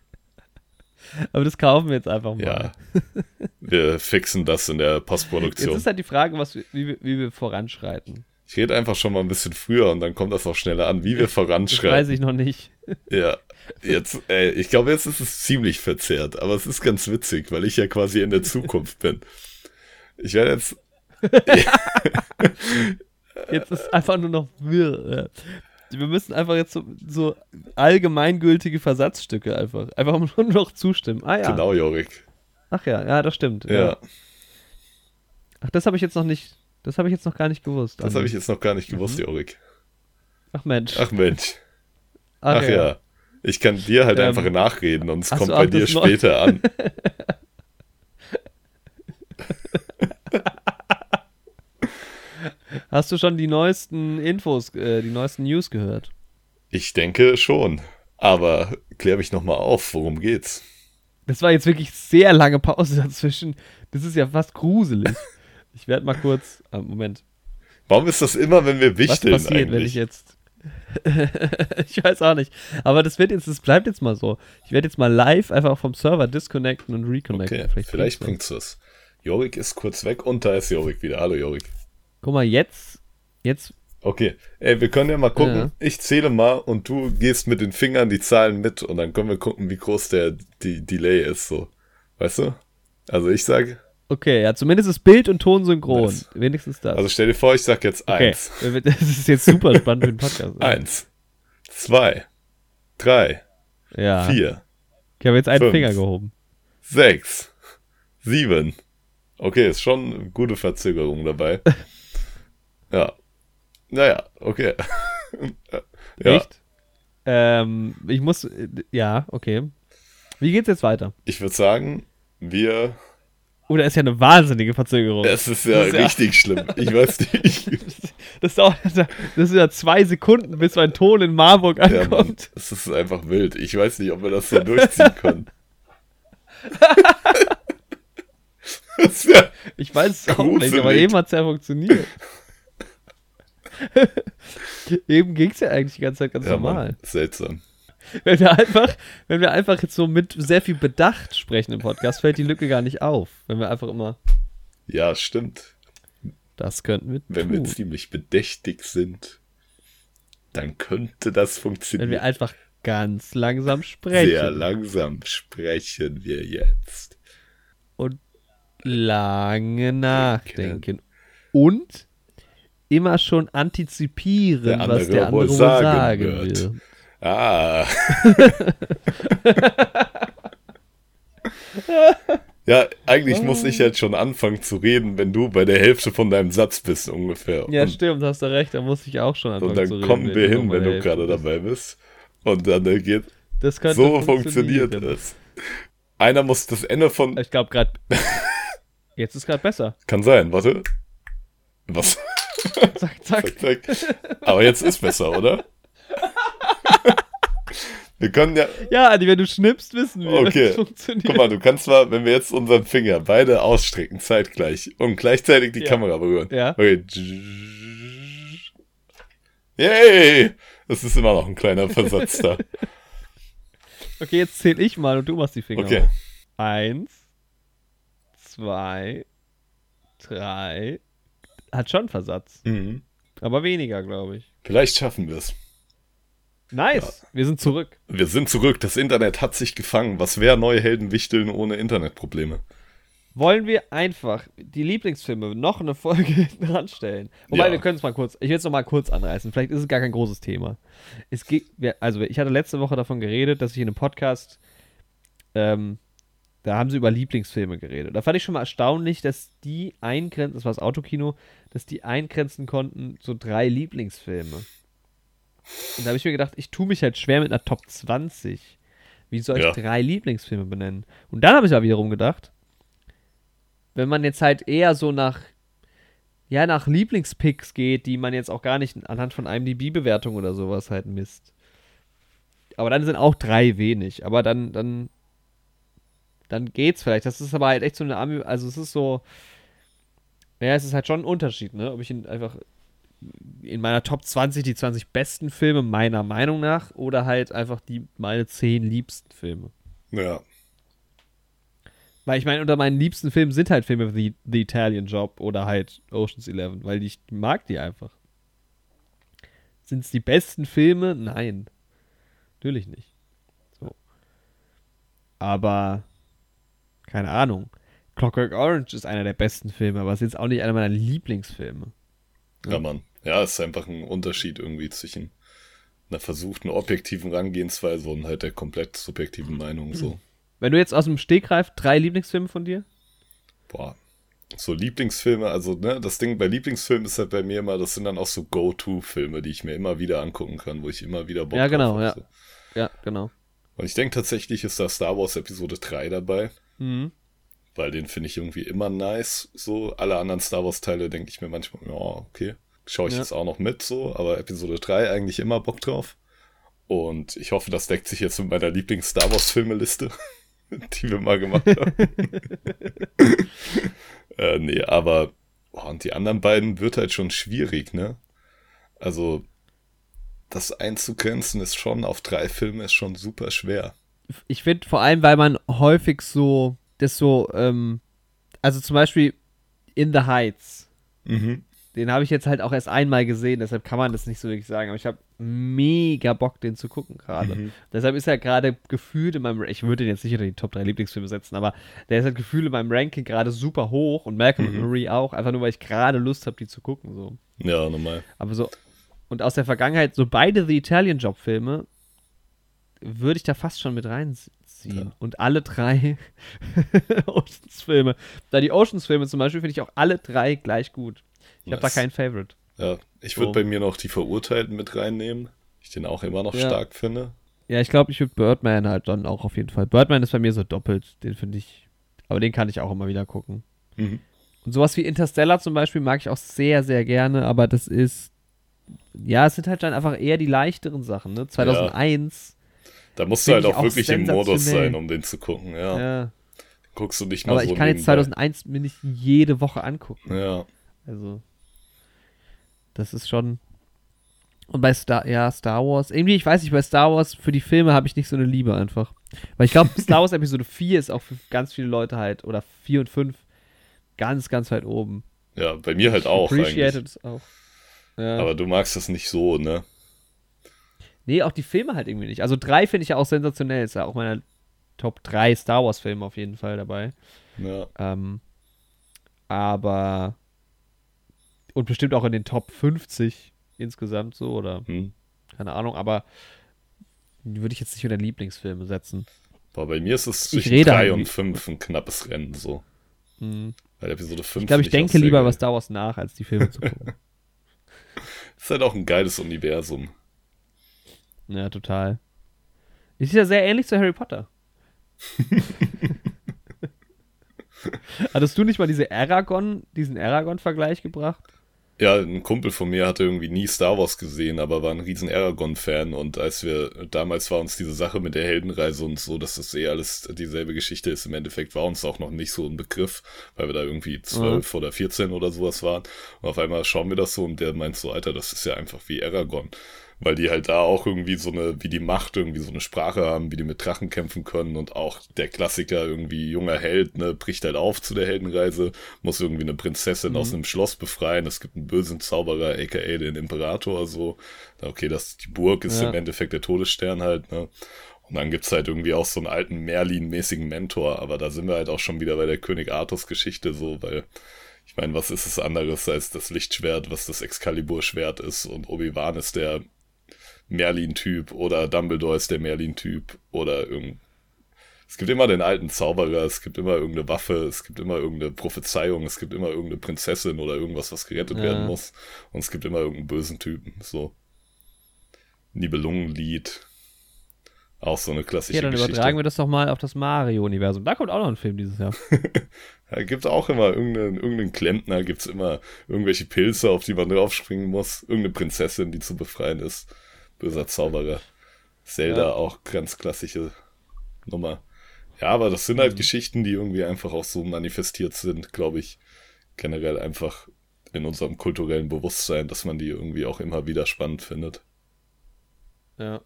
S3: Aber das kaufen wir jetzt einfach mal.
S2: Ja, wir fixen das in der
S3: Jetzt
S2: Postproduktion.
S3: ist halt die Frage, was, wie, wir- wie wir voranschreiten.
S2: Ich rede einfach schon mal ein bisschen früher und dann kommt das auch schneller an, wie wir
S3: Das weiß
S2: voranschreiten.
S3: ich noch nicht.
S2: Ja, jetzt, ey, ich glaube, jetzt ist es ziemlich verzerrt, aber es ist ganz witzig, weil ich ja quasi in der Zukunft bin. Ich werde jetzt,
S3: Jetzt ist einfach nur noch wirr. Ja. Wir müssen einfach jetzt so, so allgemeingültige Versatzstücke einfach, einfach nur noch zustimmen. Ah ja.
S2: genau, Jorik.
S3: Ach ja, ja, das stimmt.
S2: Ja,
S3: Ach, das habe ich jetzt noch nicht, das habe ich jetzt noch gar nicht gewusst.
S2: das habe ich jetzt noch gar nicht gewusst, Jorik.
S3: Ach Mensch.
S2: Ach Mensch, ach ja. Ich kann dir halt
S3: Ähm,
S2: einfach nachreden und es kommt bei dir später an.
S3: Hast du schon die neuesten Infos, äh, die neuesten News gehört?
S2: Ich denke schon. Aber klär mich nochmal auf, worum geht's?
S3: Das war jetzt wirklich sehr lange Pause dazwischen. Das ist ja fast gruselig. Ich werde mal kurz. Ah, Moment.
S2: Warum ist das immer, wenn wir
S3: Was
S2: wichteln
S3: passiert,
S2: eigentlich?
S3: wenn ich jetzt. ich weiß auch nicht. Aber das wird jetzt, das bleibt jetzt mal so. Ich werde jetzt mal live einfach vom Server disconnecten und reconnecten.
S2: okay, vielleicht,
S3: bringt's
S2: bringt's was. Jorik ist kurz weg und da ist Jorik wieder. Hallo Jorik.
S3: Guck mal, jetzt. Jetzt.
S2: Okay, ey, wir können ja mal gucken.
S3: Ja.
S2: Ich zähle mal und du gehst mit den Fingern die Zahlen mit und dann können wir gucken, wie groß der die Delay ist. So, weißt du? Also ich sage,
S3: Okay, ja, zumindest ist Bild und Ton synchron.
S2: Nice.
S3: Wenigstens das.
S2: also stell dir vor, ich sag jetzt
S3: okay.
S2: eins,
S3: Das ist jetzt super spannend für den Podcast.
S2: eins, zwei, drei,
S3: Ja.
S2: vier,
S3: Ich habe jetzt einen
S2: Fünf.
S3: Finger gehoben.
S2: sechs, sieben. Okay, ist schon eine gute Verzögerung dabei. ja. Naja, okay. ja,
S3: Echt? Ähm, ich muss. äh, Ja, okay. Wie geht's jetzt weiter?
S2: ich würde sagen, wir.
S3: Oder ist ja eine wahnsinnige Verzögerung.
S2: Es ist ja
S3: Das ist ja-
S2: richtig schlimm. Ich weiß nicht.
S3: Das dauert, das sind ja zwei Sekunden, bis so ein Ton in Marburg
S2: Ja, Mann,
S3: ankommt.
S2: es ist einfach wild. Ich weiß nicht, ob wir das so durchziehen können. das ja,
S3: ich weiß es auch nicht, aber eben hat es ja funktioniert. eben ging es ja eigentlich die ganze Zeit ganz
S2: ja,
S3: normal.
S2: Mann, seltsam.
S3: Wenn wir einfach, wenn wir einfach jetzt so mit sehr viel Bedacht sprechen im Podcast, fällt die Lücke gar nicht auf. Wenn wir einfach immer,
S2: Ja, stimmt.
S3: das könnten wir
S2: Wenn
S3: tun.
S2: wir ziemlich bedächtig sind, dann könnte das
S3: wenn
S2: funktionieren.
S3: wir einfach ganz langsam sprechen.
S2: Sehr langsam sprechen wir jetzt.
S3: und lange nachdenken. Und immer schon antizipieren,
S2: Der
S3: was der andere
S2: wohl sagen
S3: sagen,
S2: wird.
S3: will.
S2: Ah. ja, eigentlich muss ich jetzt schon anfangen zu reden, wenn du bei der Hälfte von deinem Satz bist ungefähr.
S3: Ja,
S2: und,
S3: stimmt, hast du recht, da muss ich auch schon anfangen
S2: und dann
S3: zu reden.
S2: kommen wir hin, wenn du gerade dabei bist. Und dann äh, geht.
S3: Das könnte
S2: So funktioniert es. Einer muss das Ende von.
S3: Ich glaube gerade. Jetzt ist gerade besser.
S2: Kann sein, warte. Was?
S3: Zack, zack.
S2: Zack, zack. Aber jetzt ist besser, oder? Wir können ja.
S3: Ja, Adi, wenn du schnippst, wissen wir,
S2: Okay.
S3: das funktioniert.
S2: Guck mal, du kannst mal, wenn wir jetzt unseren Finger beide ausstrecken, zeitgleich und gleichzeitig die
S3: Ja.
S2: Kamera berühren.
S3: Ja.
S2: Okay. Yay! Das ist immer noch ein kleiner Versatz da.
S3: Okay, jetzt zähle ich mal und du machst die Finger
S2: Okay.
S3: hoch. Eins, zwei, 3 hat schon Versatz.
S2: Mhm.
S3: Aber weniger, glaube ich.
S2: Vielleicht schaffen wir es.
S3: Nice, ja. wir sind zurück.
S2: Wir sind zurück. Das Internet hat sich gefangen. Was wäre neue Heldenwichteln ohne Internetprobleme?
S3: Wollen wir einfach die Lieblingsfilme noch eine Folge hinten ranstellen? Wobei, ja. wir können es mal kurz, ich will es noch mal kurz anreißen. Vielleicht ist es gar kein großes Thema. Es geht, also ich hatte letzte Woche davon geredet, dass ich in einem Podcast, ähm, da haben sie über Lieblingsfilme geredet. Da fand ich schon mal erstaunlich, dass die eingrenzen, das war das Autokino, dass die eingrenzen konnten, so drei Lieblingsfilme. Und da habe ich mir gedacht, ich tue mich halt schwer mit einer Top 20. Wie soll ich ja. drei Lieblingsfilme benennen? Und dann habe ich aber wiederum gedacht, wenn man jetzt halt eher so nach, ja, nach Lieblingspicks geht, die man jetzt auch gar nicht anhand von IMDb-Bewertung oder sowas halt misst. Aber dann sind auch drei wenig. Aber dann, dann, dann geht's vielleicht. Das ist aber halt echt so eine, also es ist so, ja, es ist halt schon ein Unterschied, ne? Ob ich ihn einfach in meiner Top 20 die 20 besten Filme meiner Meinung nach oder halt einfach die meine 10 liebsten Filme.
S2: Ja.
S3: Weil ich meine, unter meinen liebsten Filmen sind halt Filme wie The Italian Job oder halt Ocean's Eleven, weil ich mag die einfach. Sind es die besten Filme? Nein. Natürlich nicht. So. Aber, keine Ahnung. Clockwork Orange ist einer der besten Filme, aber es ist jetzt auch nicht einer meiner Lieblingsfilme.
S2: Ja, Mann. Ja, es ist einfach ein Unterschied irgendwie zwischen einer versuchten objektiven Rangehensweise und halt der komplett subjektiven Meinung so.
S3: Wenn du jetzt aus dem Stegreif drei Lieblingsfilme von dir?
S2: Boah. So Lieblingsfilme, also ne, das Ding bei Lieblingsfilmen ist halt bei mir immer, das sind dann auch so Go-To-Filme, die ich mir immer wieder angucken kann, wo ich immer wieder
S3: Bock Ja, genau, ja. So. Ja, genau.
S2: Und ich denke tatsächlich ist da Star Wars Episode 3 dabei. Mhm. Weil den finde ich irgendwie immer nice. So, alle anderen Star Wars-Teile denke ich mir manchmal, ja, okay. Schaue ich ja. jetzt auch noch mit, so, aber Episode 3 eigentlich immer Bock drauf. Und ich hoffe, das deckt sich jetzt mit meiner Lieblings-Star Wars-Filmeliste. die wir mal gemacht haben. äh, nee, aber boah, und die anderen beiden wird halt schon schwierig, ne? Also, das einzugrenzen ist schon auf drei Filme ist schon super schwer.
S3: Ich finde vor allem, weil man häufig so, das so, ähm, also zum Beispiel In the Heights. Mhm. Den habe ich jetzt halt auch erst einmal gesehen, deshalb kann man das nicht so wirklich sagen. Aber ich habe mega Bock, den zu gucken gerade. Mhm. Deshalb ist er gerade gefühlt in meinem, ich würde den jetzt nicht unter die Top 3 Lieblingsfilme setzen, aber der ist halt gefühlt in meinem Ranking gerade super hoch und Malcolm mhm. und Marie auch, einfach nur, weil ich gerade Lust habe, die zu gucken. So.
S2: Ja, normal.
S3: Aber so, und aus der Vergangenheit, so beide The Italian Job Filme, würde ich da fast schon mit reinziehen. Ja. Und alle drei Oceans-Filme. Da die Oceans-Filme zum Beispiel finde ich auch alle drei gleich gut. Ich nice. habe da keinen Favorite.
S2: Ja, ich würde so. bei mir noch die Verurteilten mit reinnehmen. Ich den auch immer noch ja. stark finde.
S3: Ja, ich glaube, ich würde Birdman halt dann auch auf jeden Fall. Birdman ist bei mir so doppelt. Den finde ich. Aber den kann ich auch immer wieder gucken. Mhm. Und sowas wie Interstellar zum Beispiel mag ich auch sehr, sehr gerne, aber das ist. Ja, es sind halt dann einfach eher die leichteren Sachen, ne? 2001.
S2: Da musst du halt auch wirklich im Modus sein, um den zu gucken, ja. ja. Guckst du nicht mal
S3: aber
S2: so
S3: ich kann nebenbei. jetzt 2001 mir nicht jede Woche angucken.
S2: Ja.
S3: Also. Das ist schon. Und bei Star, ja, Star Wars, irgendwie, ich weiß nicht, bei Star Wars für die Filme habe ich nicht so eine Liebe einfach. Weil ich glaube, Star Wars Episode 4 ist auch für ganz viele Leute halt, oder 4 und 5, ganz, ganz weit oben.
S2: Ja, bei mir halt auch.
S3: Appreciated es auch.
S2: Ja. Aber du magst das nicht so, ne?
S3: Nee, auch die Filme halt irgendwie nicht. Also 3 finde ich ja auch sensationell. Ist ja auch meiner Top 3 Star Wars Filme auf jeden Fall dabei.
S2: Ja.
S3: Ähm, aber und bestimmt auch in den Top 50 insgesamt so oder hm. keine Ahnung, aber würde ich jetzt nicht unter Lieblingsfilme setzen.
S2: Boah, bei mir ist es zwischen 3 und 5 ein knappes Rennen so.
S3: Hm.
S2: Bei Episode 5.
S3: Ich glaube, ich denke lieber was Star Wars nach, als die Filme zu gucken.
S2: ist halt auch ein geiles Universum.
S3: Ja, total. Ist ja sehr ähnlich zu Harry Potter. Hattest du nicht mal diese Aragon, diesen Aragon-Vergleich gebracht?
S2: Ja, ein Kumpel von mir hatte irgendwie nie Star Wars gesehen, aber war ein riesen Aragon-Fan und als wir, damals war uns diese Sache mit der Heldenreise und so, dass das eh alles dieselbe Geschichte ist, im Endeffekt war uns auch noch nicht so ein Begriff, weil wir da irgendwie zwölf mhm. oder vierzehn oder sowas waren und auf einmal schauen wir das so und der meint so, Alter, das ist ja einfach wie Aragon. Weil die halt da auch irgendwie so eine, wie die Macht irgendwie so eine Sprache haben, wie die mit Drachen kämpfen können und auch der Klassiker irgendwie junger Held, ne, bricht halt auf zu der Heldenreise, muss irgendwie eine Prinzessin mhm. aus einem Schloss befreien, es gibt einen bösen Zauberer, aka den Imperator, so. Okay, das, die Burg ist ja. im Endeffekt der Todesstern halt, ne. Und dann gibt's halt irgendwie auch so einen alten Merlin-mäßigen Mentor, aber da sind wir halt auch schon wieder bei der König Artus-Geschichte so, weil ich meine, was ist es anderes als das Lichtschwert, was das Excalibur-Schwert ist und Obi-Wan ist der Merlin-Typ oder Dumbledore ist der Merlin-Typ oder irgend. Es gibt immer den alten Zauberer, es gibt immer irgendeine Waffe, es gibt immer irgendeine Prophezeiung, es gibt immer irgendeine Prinzessin oder irgendwas, was gerettet ja. werden muss. Und es gibt immer irgendeinen bösen Typen. So. Nibelungenlied, auch so eine klassische
S3: Ja, dann
S2: Geschichte.
S3: übertragen wir das doch mal auf das Mario-Universum. Da kommt auch noch ein Film dieses Jahr.
S2: da gibt es auch immer irgendeinen, irgendeinen Klempner, gibt es immer irgendwelche Pilze, auf die man draufspringen muss. Irgendeine Prinzessin, die zu befreien ist. Böser Zauberer. Zelda, ja. auch ganz klassische Nummer. Ja, aber das sind halt mhm. Geschichten, die irgendwie einfach auch so manifestiert sind, glaube ich. Generell einfach in unserem kulturellen Bewusstsein, dass man die irgendwie auch immer wieder spannend findet.
S3: Ja.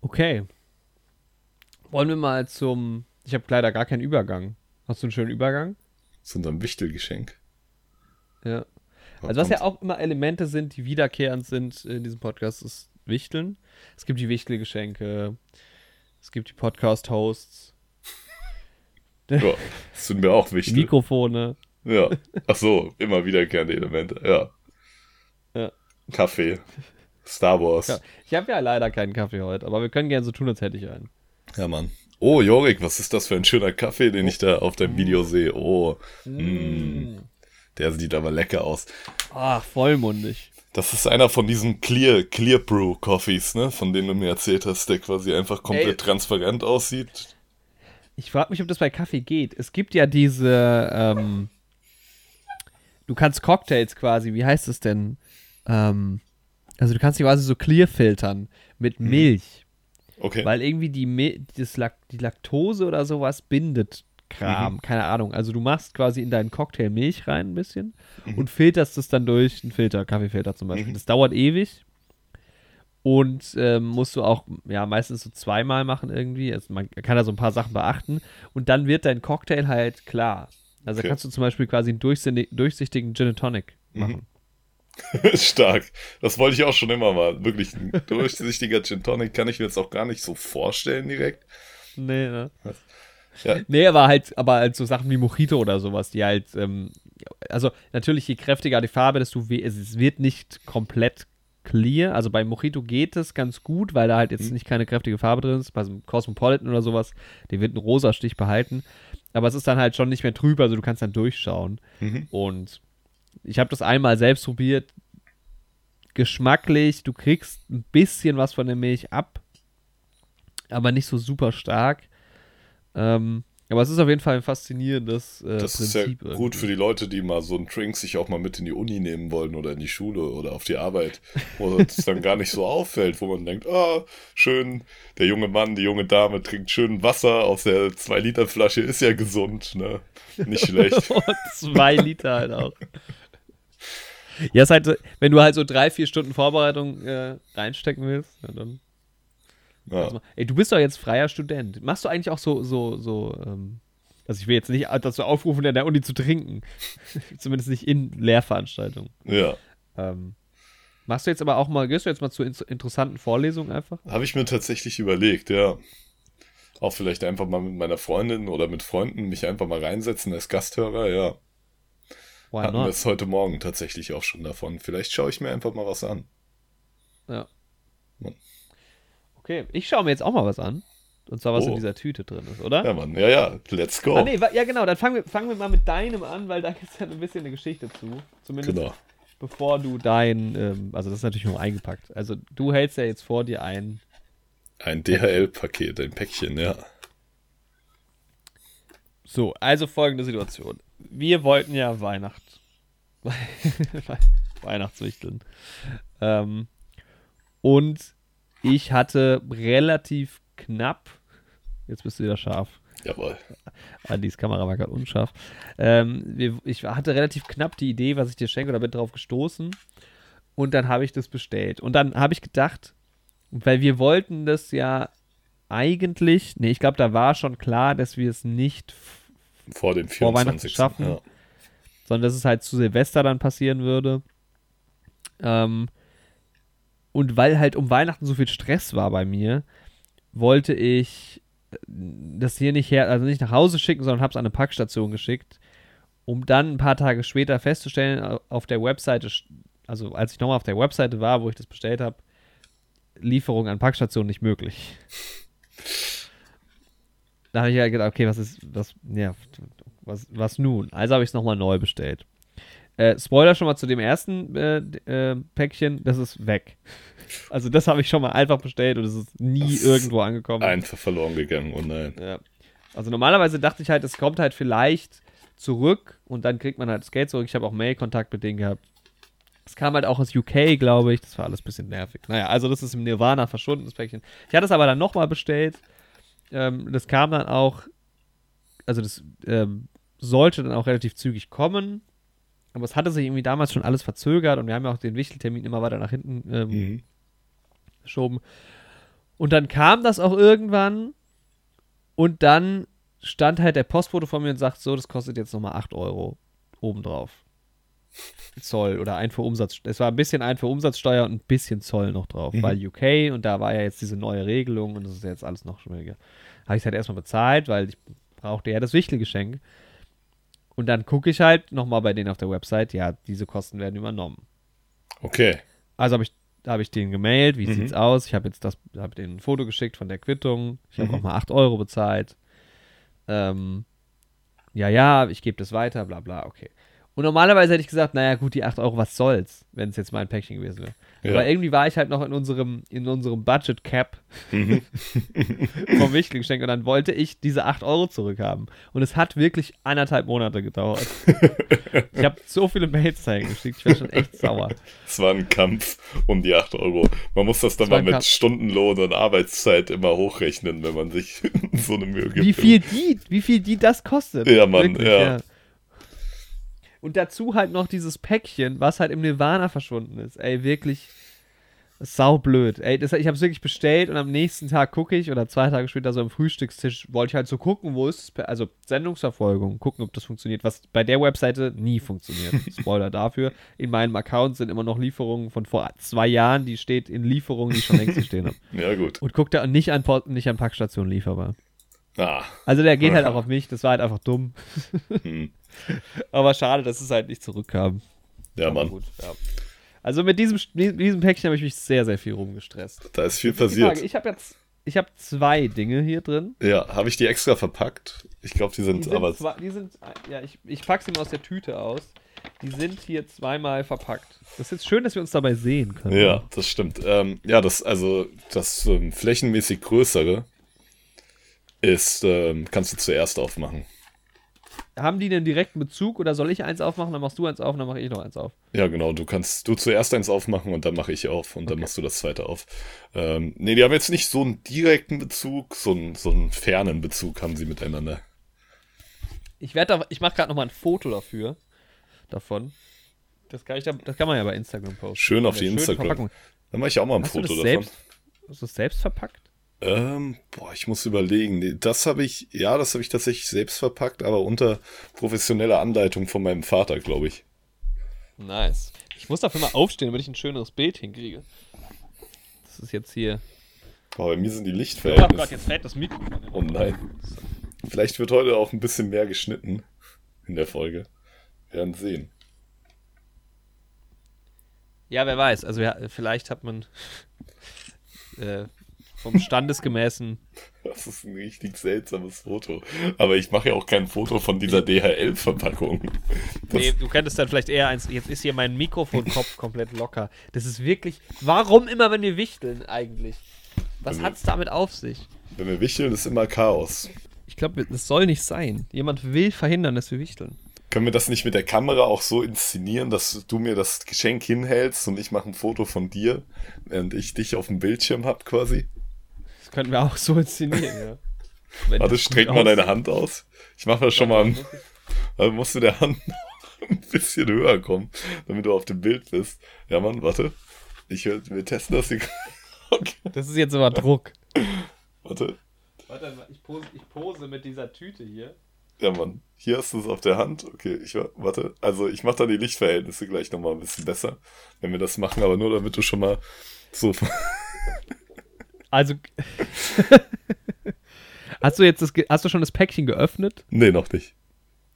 S3: Okay. Wollen wir mal zum. Ich habe leider gar keinen Übergang. Hast du einen schönen Übergang?
S2: Zu unserem Wichtelgeschenk.
S3: Ja. Also, was ja auch immer Elemente sind, die wiederkehrend sind in diesem Podcast, ist Wichteln. Es gibt die Wichtelgeschenke. Es gibt die Podcast-Hosts.
S2: Ja, das sind mir auch wichtig.
S3: Mikrofone.
S2: Ja. Ach so, immer wiederkehrende Elemente. Ja.
S3: Ja.
S2: Kaffee. Star Wars.
S3: Ich habe ja leider keinen Kaffee heute, aber wir können gerne so tun, als hätte ich einen.
S2: Ja, Mann. Oh, Jorik, was ist das für ein schöner Kaffee, den ich da auf deinem Video sehe? Oh, mm. Der sieht aber lecker aus.
S3: Ach, vollmundig.
S2: Das ist einer von diesen Clear, Clear Brew Coffees, ne? Von denen du mir erzählt hast, der quasi einfach komplett Ey. transparent aussieht.
S3: Ich frage mich, ob das bei Kaffee geht. Es gibt ja diese, ähm, du kannst Cocktails quasi, wie heißt es denn? Ähm, also du kannst die quasi so clear filtern mit mhm. Milch.
S2: Okay.
S3: Weil irgendwie die, das Lak die Laktose oder sowas bindet Kram, mhm. keine Ahnung. Also du machst quasi in deinen Cocktail Milch rein ein bisschen mhm. und filterst es dann durch einen Filter, Kaffeefilter zum Beispiel. Mhm. Das dauert ewig und ähm, musst du auch, ja, meistens so zweimal machen irgendwie. Also man kann da so ein paar Sachen beachten und dann wird dein Cocktail halt klar. Also okay. kannst du zum Beispiel quasi einen durchsichtigen Gin Tonic mhm. machen.
S2: Stark. Das wollte ich auch schon immer mal. Wirklich ein durchsichtiger Gin Tonic kann ich mir jetzt auch gar nicht so vorstellen direkt.
S3: Nee, ne? Ja. Nee, aber halt, aber halt so Sachen wie Mojito oder sowas, die halt, ähm, also natürlich je kräftiger die Farbe, desto es wird nicht komplett clear. Also bei Mojito geht es ganz gut, weil da halt jetzt mhm. nicht keine kräftige Farbe drin ist. Bei so einem Cosmopolitan oder sowas, der wird einen rosa Stich behalten. Aber es ist dann halt schon nicht mehr trüb, also du kannst dann durchschauen. Mhm. Und ich habe das einmal selbst probiert. Geschmacklich, du kriegst ein bisschen was von der Milch ab, aber nicht so super stark. Ähm, aber es ist auf jeden Fall ein faszinierendes äh,
S2: Das Prinzip ist ja gut für die Leute, die mal so einen Drink sich auch mal mit in die Uni nehmen wollen oder in die Schule oder auf die Arbeit, wo es dann gar nicht so auffällt, wo man denkt, ah, oh, schön, der junge Mann, die junge Dame trinkt schön Wasser aus der 2-Liter-Flasche, ist ja gesund, ne? Nicht schlecht.
S3: Zwei Liter halt auch. Ja, ist halt, wenn du halt so drei, vier Stunden Vorbereitung äh, reinstecken willst, ja, dann. Ja. Ey, du bist doch jetzt freier Student. Machst du eigentlich auch so, so, so, ähm, also ich will jetzt nicht dazu aufrufen, in der Uni zu trinken. Zumindest nicht in Lehrveranstaltungen.
S2: Ja.
S3: Ähm, machst du jetzt aber auch mal, gehst du jetzt mal zu in interessanten Vorlesungen einfach?
S2: Habe ich mir tatsächlich überlegt, ja. Auch vielleicht einfach mal mit meiner Freundin oder mit Freunden mich einfach mal reinsetzen als Gasthörer, ja. Why hatten wir es heute Morgen tatsächlich auch schon davon. Vielleicht schaue ich mir einfach mal was an.
S3: Ja. Mann. Okay, ich schaue mir jetzt auch mal was an. Und zwar, was oh. in dieser Tüte drin ist, oder?
S2: Ja, Mann. Ja, ja. Let's go.
S3: Ah, nee, ja, genau. Dann fangen wir, fangen wir mal mit deinem an, weil da gibt es ja ein bisschen eine Geschichte zu. Zumindest genau. bevor du dein, ähm, also das ist natürlich nur eingepackt. Also du hältst ja jetzt vor dir ein...
S2: Ein DHL-Paket, ein Päckchen, ja.
S3: So, also folgende Situation. Wir wollten ja Weihnacht. Weihnachtswichteln. Ähm, und ich hatte relativ knapp. Jetzt bist du wieder scharf.
S2: Jawohl.
S3: Andis Kamera war gerade unscharf. Ähm, ich hatte relativ knapp die Idee, was ich dir schenke, oder bin drauf gestoßen. Und dann habe ich das bestellt. Und dann habe ich gedacht, weil wir wollten das ja eigentlich, nee, ich glaube, da war schon klar, dass wir es nicht
S2: vor dem
S3: vor Weihnachten schaffen, ja. sondern dass es halt zu Silvester dann passieren würde. Ähm, und weil halt um Weihnachten so viel Stress war bei mir, wollte ich das hier nicht her, also nicht nach Hause schicken, sondern habe es an eine Packstation geschickt, um dann ein paar Tage später festzustellen, auf der Webseite, also als ich nochmal auf der Webseite war, wo ich das bestellt habe, Lieferung an Packstation nicht möglich. Da habe ich ja gedacht, okay, was ist, was, ja, was, was nun? Also habe ich es nochmal neu bestellt. Äh, Spoiler schon mal zu dem ersten äh, äh, Päckchen, das ist weg. Also das habe ich schon mal einfach bestellt und es ist nie ist irgendwo angekommen.
S2: Einfach verloren gegangen, oh nein.
S3: Ja. Also normalerweise dachte ich halt, es kommt halt vielleicht zurück und dann kriegt man halt das Geld zurück. Ich habe auch Mail-Kontakt mit denen gehabt. Es kam halt auch aus UK, glaube ich. Das war alles ein bisschen nervig. Naja, also das ist im Nirvana verschwunden, das Päckchen. Ich hatte es aber dann nochmal bestellt. Ähm, das kam dann auch, also das ähm, sollte dann auch relativ zügig kommen. Aber es hatte sich irgendwie damals schon alles verzögert und wir haben ja auch den Wichteltermin immer weiter nach hinten ähm, mhm. geschoben. Und dann kam das auch irgendwann und dann stand halt der Postbote vor mir und sagt so, das kostet jetzt nochmal 8 Euro obendrauf. Zoll oder Einfuhrumsatz. Es war ein bisschen Einfuhrumsatzsteuer und ein bisschen Zoll noch drauf, mhm. weil UK und da war ja jetzt diese neue Regelung und das ist jetzt alles noch schwieriger. Habe ich es halt erstmal bezahlt, weil ich brauchte ja das Wichtelgeschenk. Und dann gucke ich halt nochmal bei denen auf der Website, ja, diese Kosten werden übernommen.
S2: Okay.
S3: Also habe ich, hab ich denen gemailt, wie mhm. sieht's aus? Ich habe jetzt das, habe denen ein Foto geschickt von der Quittung. Ich habe mhm. nochmal 8 Euro bezahlt. Ähm, ja, ja, ich gebe das weiter, bla bla, okay. Und normalerweise hätte ich gesagt, naja, gut, die 8 Euro, was soll's, wenn es jetzt mal ein Päckchen gewesen wäre. Ja. Aber irgendwie war ich halt noch in unserem, in unserem Budget Cap mhm. vom Wichtelgeschenk und dann wollte ich diese 8 Euro zurückhaben. Und es hat wirklich anderthalb Monate gedauert. ich habe so viele Mails dahin geschickt, ich war schon echt sauer.
S2: Es war ein Kampf um die 8 Euro. Man muss das dann mal mit Kampf. Stundenlohn und Arbeitszeit immer hochrechnen, wenn man sich so eine Mühe gibt.
S3: Wie viel die, wie viel die das kostet.
S2: Ja, Mann, wirklich, ja. ja.
S3: Und dazu halt noch dieses Päckchen, was halt im Nirvana verschwunden ist. Ey, wirklich saublöd. Ey, das, ich habe es wirklich bestellt und am nächsten Tag gucke ich oder zwei Tage später so am Frühstückstisch wollte ich halt so gucken, wo ist es, also Sendungsverfolgung, gucken, ob das funktioniert, was bei der Webseite nie funktioniert. Spoiler dafür. In meinem Account sind immer noch Lieferungen von vor zwei Jahren, die steht in Lieferungen, die ich schon längst stehen habe.
S2: Ja, gut.
S3: Und guckt da nicht an, nicht an Packstation lieferbar.
S2: Ah.
S3: Also der geht halt auch auf mich, das war halt einfach dumm. Hm. Aber schade, dass es halt nicht zurückkam.
S2: Ja, Mann. Gut,
S3: ja. Also mit diesem, diesem Päckchen habe ich mich sehr, sehr viel rumgestresst.
S2: Da ist viel passiert.
S3: Frage, ich habe jetzt ich habe zwei Dinge hier drin.
S2: Ja, habe ich die extra verpackt? Ich glaube, die sind,
S3: die sind
S2: aber.
S3: Zwei, die sind, ja, ich, ich packe sie mal aus der Tüte aus. Die sind hier zweimal verpackt. Das ist jetzt schön, dass wir uns dabei sehen können.
S2: Ja, das stimmt. Ähm, ja, das, also das ähm, flächenmäßig größere ist, ähm, kannst du zuerst aufmachen.
S3: Haben die einen direkten Bezug oder soll ich eins aufmachen, dann machst du eins auf und dann mache ich noch eins auf?
S2: Ja, genau. Du kannst du zuerst eins aufmachen und dann mache ich auf und okay. dann machst du das zweite auf. Ähm, nee, die haben jetzt nicht so einen direkten Bezug, so einen, so einen fernen Bezug haben sie miteinander.
S3: Ich werde ich mache gerade noch mal ein Foto dafür, davon. Das kann, ich da, das kann man ja bei Instagram posten.
S2: Schön auf die Instagram. Verpackung. Dann mache ich auch mal ein Hast Foto davon.
S3: Selbst, hast du es selbst verpackt?
S2: Ähm, boah, ich muss überlegen. Das habe ich, ja, das habe ich tatsächlich selbst verpackt, aber unter professioneller Anleitung von meinem Vater, glaube ich.
S3: Nice. Ich muss dafür mal aufstehen, damit ich ein schöneres Bild hinkriege. Das ist jetzt hier.
S2: Boah, bei mir sind die Lichtverhältnisse. Oh Gott,
S3: jetzt fällt das Mikrofon.
S2: Oh nein. Vielleicht wird heute auch ein bisschen mehr geschnitten in der Folge. Wir werden sehen.
S3: Ja, wer weiß. Also vielleicht hat man äh, vom standesgemäßen.
S2: Das ist ein richtig seltsames Foto. Aber ich mache ja auch kein Foto von dieser DHL-Verpackung.
S3: Nee, du könntest dann vielleicht eher eins. Jetzt ist hier mein Mikrofonkopf komplett locker. Das ist wirklich. Warum immer, wenn wir wichteln, eigentlich? Was hat es damit auf sich?
S2: Wenn wir wichteln, ist immer Chaos.
S3: Ich glaube, das soll nicht sein. Jemand will verhindern, dass wir wichteln.
S2: Können wir das nicht mit der Kamera auch so inszenieren, dass du mir das Geschenk hinhältst und ich mache ein Foto von dir, während ich dich auf dem Bildschirm habe quasi?
S3: Das könnten wir auch so inszenieren, ja.
S2: Wenn Warte, streck mal deine Hand aus. Ich mache das schon mal an. Also musst du der Hand ein bisschen höher kommen, damit du auf dem Bild bist. Ja, Mann, warte. Ich, wir testen das hier.
S3: Okay. Das ist jetzt aber Druck.
S2: Warte.
S3: Warte, ich pose, ich pose mit dieser Tüte hier.
S2: Ja, Mann. Hier hast du es auf der Hand. Okay, ich warte. Also ich mache dann die Lichtverhältnisse gleich nochmal ein bisschen besser, wenn wir das machen, aber nur damit du schon mal so.
S3: Also. hast du jetzt das, hast du schon das Päckchen geöffnet?
S2: Nee, noch nicht.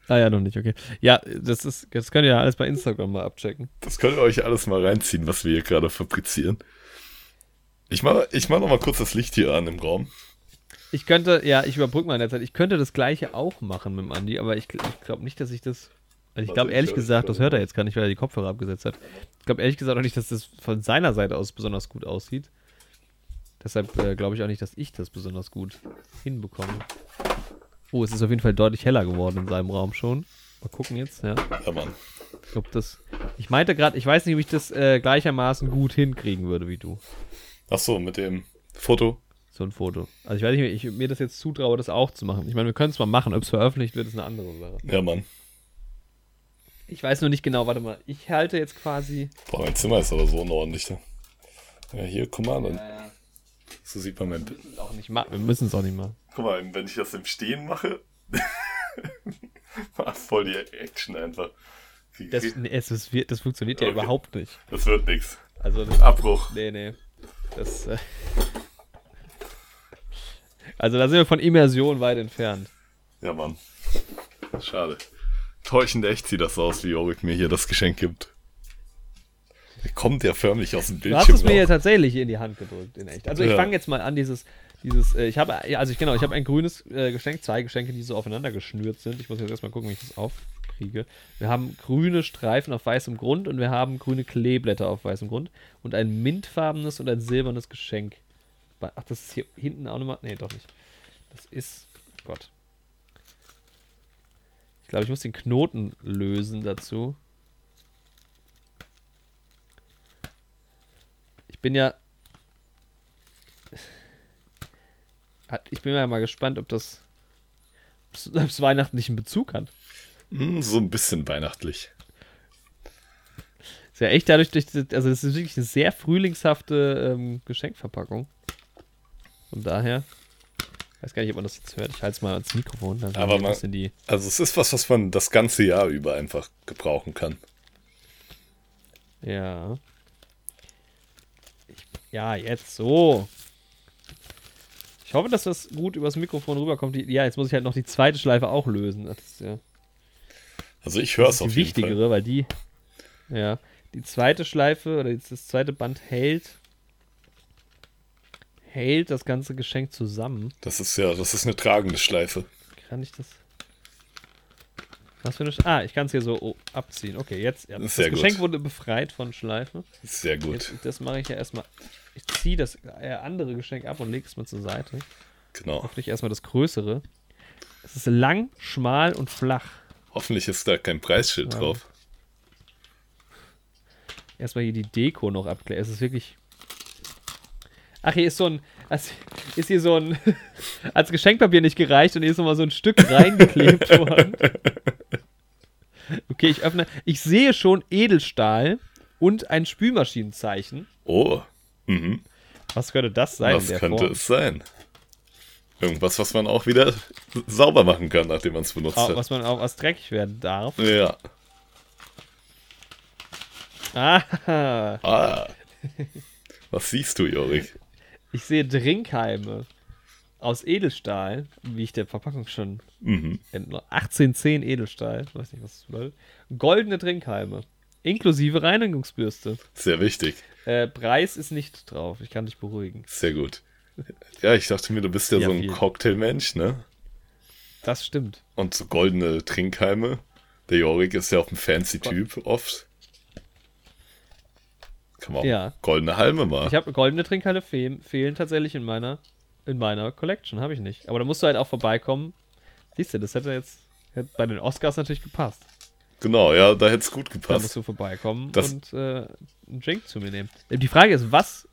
S3: Ah ja, noch nicht, okay. Ja, das ist, das könnt ihr ja alles bei Instagram mal abchecken.
S2: Das könnt ihr euch alles mal reinziehen, was wir hier gerade fabrizieren. Ich mache ich mach noch mal kurz das Licht hier an im Raum.
S3: Ich könnte, ja, ich überbrücke mal in der Zeit. Ich könnte das gleiche auch machen mit dem Andi, aber ich, ich glaube nicht, dass ich das. Also ich glaube ehrlich gesagt, das hört er jetzt gar nicht, weil er die Kopfhörer abgesetzt hat. Ich glaube ehrlich gesagt auch nicht, dass das von seiner Seite aus besonders gut aussieht. Deshalb äh, glaube ich auch nicht, dass ich das besonders gut hinbekomme. Oh, es ist auf jeden Fall deutlich heller geworden in seinem Raum schon. Mal gucken jetzt, ja.
S2: Ja, Mann.
S3: Ich glaube, das. Ich meinte gerade, ich weiß nicht, ob ich das äh, gleichermaßen gut hinkriegen würde wie du.
S2: Ach so, mit dem Foto.
S3: So ein Foto. Also ich weiß nicht, ich mir das jetzt zutraue, das auch zu machen. Ich meine, wir können es mal machen. Ob es veröffentlicht wird, ist eine andere Sache.
S2: Ja, Mann.
S3: Ich weiß nur nicht genau, warte mal. Ich halte jetzt quasi.
S2: Boah, mein Zimmer ist aber so unordentlich. Ne? Ja, hier, guck mal. Ja, ja. So sieht man mein
S3: Bild. Wir müssen es auch nicht machen.
S2: Guck mal, wenn ich das im Stehen mache. voll die Action einfach.
S3: Das, nee, es, das, wird, das funktioniert ja okay. überhaupt nicht.
S2: Das wird nichts.
S3: Also das,
S2: Abbruch.
S3: Nee, nee. Das. Äh, also da sind wir von Immersion weit entfernt.
S2: Ja, Mann. Schade. Täuschend echt sieht das aus, wie Jorik mir hier das Geschenk gibt. Kommt ja förmlich aus dem Bildschirm.
S3: Du hast es mir ja tatsächlich in die Hand gedrückt, in echt. Also ich ja. fange jetzt mal an, dieses, dieses, äh, ich habe, also ich genau, ich habe ein grünes äh, Geschenk, zwei Geschenke, die so aufeinander geschnürt sind. Ich muss jetzt erstmal gucken, wie ich das aufkriege. Wir haben grüne Streifen auf weißem Grund und wir haben grüne Kleeblätter auf weißem Grund und ein mintfarbenes und ein silbernes Geschenk. Ach, das ist hier hinten auch nochmal. Nee, doch nicht. Das ist. Gott. Ich glaube, ich muss den Knoten lösen dazu. Bin ja. Ich bin ja mal gespannt, ob das. Ob es weihnachtlichen Bezug hat.
S2: Hm, so ein bisschen weihnachtlich.
S3: Ist ja echt dadurch, also das ist wirklich eine sehr frühlingshafte ähm, Geschenkverpackung. Von daher. Ich weiß gar nicht, ob man das jetzt hört. Ich halte es mal ans Mikrofon. Dann
S2: Aber man, die also es ist was, was man das ganze Jahr über einfach gebrauchen kann.
S3: Ja. Ja, jetzt so. Ich hoffe, dass das gut übers Mikrofon rüberkommt. Die, ja, jetzt muss ich halt noch die zweite Schleife auch lösen. Das ist ja.
S2: Also ich höre es auf
S3: jeden Fall. Die wichtigere, weil die. Ja. Die zweite Schleife oder das zweite Band hält hält das ganze Geschenk zusammen.
S2: Das ist ja, das ist eine tragende Schleife.
S3: Kann ich das? Was für eine Sch Ah, ich kann es hier so abziehen. Okay, jetzt. Ja. Das, Geschenk wurde befreit von Schleife.
S2: Sehr gut.
S3: Jetzt, das mache ich ja erstmal. Ich ziehe das äh, andere Geschenk ab und lege es mal zur Seite.
S2: Genau.
S3: Hoffentlich erstmal das größere. Es ist lang, schmal und flach.
S2: Hoffentlich ist da kein Preisschild ja. drauf.
S3: Erstmal hier die Deko noch abklären. Es ist wirklich Ach, hier ist so ein. Ist hier so ein. als Geschenkpapier nicht gereicht und hier ist nochmal so ein Stück reingeklebt worden. Okay, ich öffne. Ich sehe schon Edelstahl und ein Spülmaschinenzeichen.
S2: Oh. Mhm.
S3: Was könnte das sein?
S2: Was könnte Form? es sein? Irgendwas, was man auch wieder sauber machen kann, nachdem man es benutzt
S3: auch,
S2: hat.
S3: Was man auch was dreckig werden darf.
S2: Ja.
S3: Ah.
S2: ah. Was siehst du, Jorik?
S3: Ich sehe Drinkheime aus Edelstahl, wie ich der Verpackung schon
S2: mhm.
S3: 1810 Edelstahl, weiß nicht, was das bedeutet. Goldene Trinkhalme, inklusive Reinigungsbürste.
S2: Sehr wichtig.
S3: Äh, Preis ist nicht drauf, ich kann dich beruhigen.
S2: Sehr gut. Ja, ich dachte mir, du bist ja, ja so ein Cocktailmensch, ne?
S3: Das stimmt.
S2: Und so goldene Trinkhalme. Der Jorik ist ja auch ein fancy Typ oft. Kann man auch ja. goldene Halme machen.
S3: Ich habe goldene Trinkhalle fe fehlen tatsächlich in meiner in meiner Collection, habe ich nicht. Aber da musst du halt auch vorbeikommen. Siehst du, das hätte jetzt hätte bei den Oscars natürlich gepasst.
S2: Genau, ja, da hätte es gut gepasst. Da
S3: musst du vorbeikommen das und äh, einen Drink zu mir nehmen. Die Frage ist, was,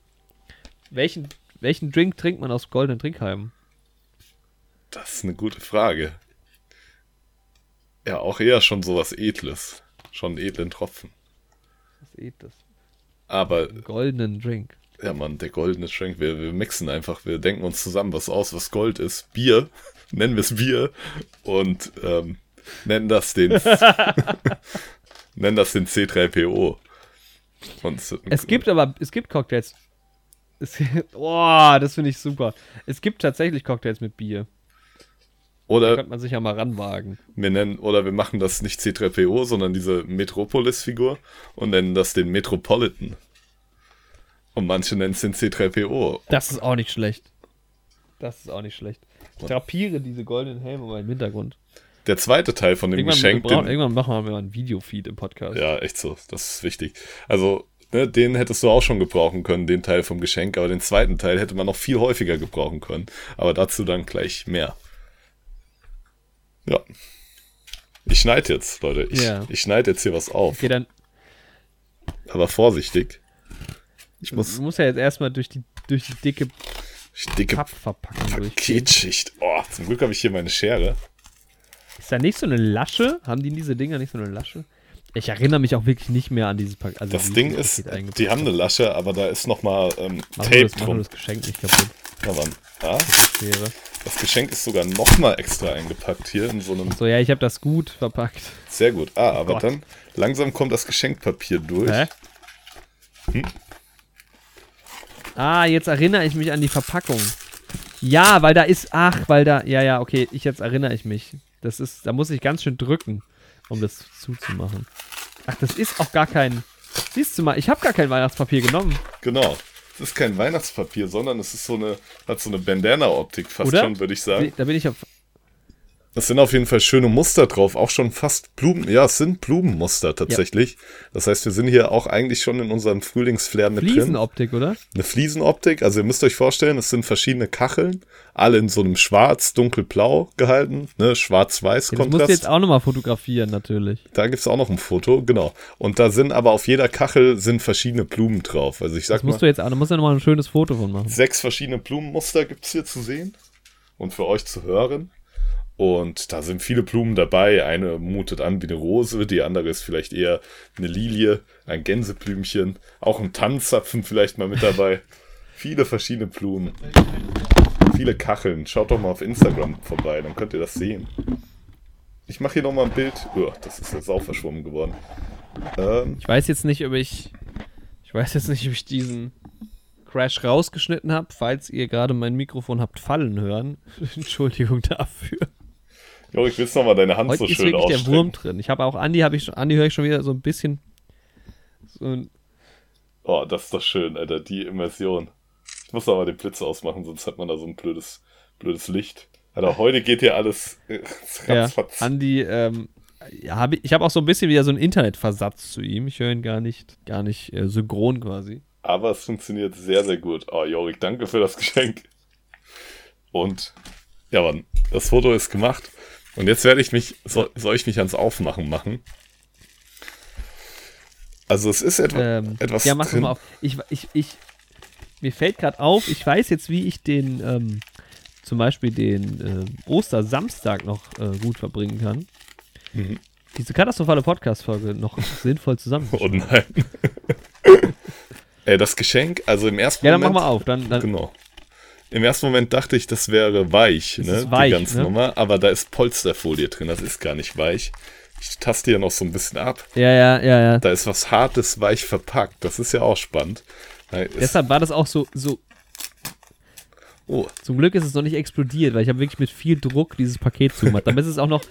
S3: welchen, welchen Drink trinkt man aus goldenen Trinkheimen?
S2: Das ist eine gute Frage. Ja, auch eher schon sowas Edles. schon einen edlen Tropfen.
S3: Was das?
S2: Aber,
S3: Goldenen Drink.
S2: ja Mann, der goldene Schrank, wir, wir mixen einfach, wir denken uns zusammen was aus, was Gold ist. Bier, nennen wir es Bier und ähm, nennen das den nennen das den C3PO. Und
S3: Es gibt aber, es gibt Cocktails. Es, oh, das finde ich super. Es gibt tatsächlich Cocktails mit Bier. Da
S2: oder
S3: könnte man sich ja mal ranwagen.
S2: wir nennen oder wir machen das nicht C3PO, sondern diese Metropolis-Figur und nennen das den Metropolitan. Und manche nennen es den C3PO.
S3: Das ist auch nicht schlecht. Das ist auch nicht schlecht. Ich drapiere diese goldenen Helme um meinen Hintergrund.
S2: Der zweite Teil von dem
S3: Irgendwann,
S2: Geschenk,
S3: brauchen,
S2: den,
S3: irgendwann machen wir mal ein Videofeed im Podcast.
S2: Ja, echt so. Das ist wichtig. Also, ne, den hättest du auch schon gebrauchen können, den Teil vom Geschenk, aber den zweiten Teil hätte man noch viel häufiger gebrauchen können. Aber dazu dann gleich mehr. Ja. Ich schneide jetzt, Leute. Ich,
S3: Ja.
S2: ich schneide jetzt hier was auf.
S3: Okay, dann
S2: Aber vorsichtig. Ich muss
S3: du musst ja jetzt erstmal durch die, durch die dicke
S2: dicke
S3: Pappverpackung.
S2: Paketschicht. Oh, zum Glück habe ich hier meine Schere.
S3: Ist da nicht so eine Lasche? Haben die in diese Dinger nicht so eine Lasche? Ich erinnere mich auch wirklich nicht mehr an dieses Paket. Also
S2: Das Ding ist,
S3: Paket eingepackt
S2: die haben eine Lasche, aber da ist nochmal ähm,
S3: Mach
S2: Tape
S3: das,
S2: drum.
S3: das Geschenk nicht kaputt.
S2: Ja, Mann. Ah,
S3: Schere.
S2: das Geschenk ist sogar nochmal extra eingepackt hier in so einem
S3: So, ja, ich habe das gut verpackt.
S2: Sehr gut. Ah, aber
S3: Gott.
S2: dann langsam kommt das Geschenkpapier durch.
S3: Hä?
S2: Hm?
S3: Ah, jetzt erinnere ich mich an die Verpackung. Ja, weil da ist, ach, weil da, ja, ja, okay, ich jetzt erinnere ich mich. Das ist, da muss ich ganz schön drücken, um das zuzumachen. Ach, das ist auch gar kein, siehst du mal, ich habe gar kein Weihnachtspapier genommen.
S2: Genau. Es ist kein Weihnachtspapier, sondern es ist so eine, hat so eine Bandana-Optik fast
S3: Oder?
S2: schon, würde ich sagen.
S3: Da bin ich auf,
S2: Es sind auf jeden Fall schöne Muster drauf, auch schon fast Blumen. Ja, es sind Blumenmuster tatsächlich. Das heißt, wir sind hier auch eigentlich schon in unserem Frühlingsflair mit drin.
S3: Fliesenoptik, oder?
S2: Eine Fliesenoptik. Also ihr müsst euch vorstellen, es sind verschiedene Kacheln, alle in so einem schwarz, dunkelblau gehalten, ne, schwarz-weiß
S3: Ja, das musst
S2: Kontrast.
S3: du jetzt auch nochmal fotografieren, natürlich.
S2: Da gibt's auch noch ein Foto, genau. Und da sind aber auf jeder Kachel sind verschiedene Blumen drauf. Also ich sag
S3: Das musst
S2: mal,
S3: du jetzt auch, da musst du nochmal ein schönes Foto von machen.
S2: sechs verschiedene Blumenmuster gibt's hier zu sehen und für euch zu hören. Und da sind viele Blumen dabei. Eine mutet an wie eine Rose, die andere ist vielleicht eher eine Lilie, ein Gänseblümchen, auch ein Tannenzapfen vielleicht mal mit dabei. viele verschiedene Blumen. Viele Kacheln. Schaut doch mal auf Instagram vorbei, dann könnt ihr das sehen. Ich mache hier noch mal ein Bild. Uah, das ist jetzt auch verschwommen geworden. Ähm,
S3: Ich weiß jetzt nicht, ob ich. Ich weiß jetzt nicht, ob ich diesen Crash rausgeschnitten habe, falls ihr gerade mein Mikrofon habt fallen hören. Entschuldigung dafür.
S2: Jo, ich will noch mal deine Hand
S3: Heute
S2: so
S3: ist
S2: schön
S3: wirklich der. Wurm drin. Ich habe auch Andi, habe ich schon, Andi höre ich schon wieder so ein bisschen. So ein,
S2: Oh, das ist doch schön, Alter, die Immersion. Ich muss aber den Blitz ausmachen, sonst hat man da so ein blödes, blödes Licht. Alter, heute geht hier alles äh,
S3: ja,
S2: ratzfatz.
S3: Andi, ähm, ja, hab ich, ich habe auch so ein bisschen wieder so einen Internetversatz zu ihm. Ich höre ihn gar nicht, gar nicht äh, synchron quasi.
S2: Aber es funktioniert sehr, sehr gut. Oh, Jorik, danke für das Geschenk. Und ja, Mann, das Foto ist gemacht. Und jetzt werde ich mich, soll, soll ich mich ans Aufmachen machen? Also es ist etwa,
S3: Ähm,
S2: etwas
S3: ja, mach mal auf. Ich, ich, ich, mir fällt gerade auf, ich weiß jetzt, wie ich den, ähm, zum Beispiel den ähm, Ostersamstag noch äh, gut verbringen kann.
S2: Mhm.
S3: Diese katastrophale Podcast-Folge noch sinnvoll
S2: Oh
S3: zusammenzuschneiden.
S2: nein. Ey, das Geschenk, also im ersten
S3: ja, dann mach
S2: Moment.
S3: mal auf. Dann, dann,
S2: Genau. Im ersten Moment dachte ich, das wäre weich, ne?
S3: ist weich,
S2: die ganze
S3: ne?
S2: Nummer. Aber da ist Polsterfolie drin, das ist gar nicht weich. Ich taste hier noch so ein bisschen ab.
S3: Ja, ja, ja, ja.
S2: Da ist was Hartes, weich verpackt. Das ist ja auch spannend.
S3: Deshalb war das auch so, so.
S2: oh,
S3: Zum Glück ist es noch nicht explodiert, weil ich habe wirklich mit viel Druck dieses Paket zugemacht. Damit ist es auch noch.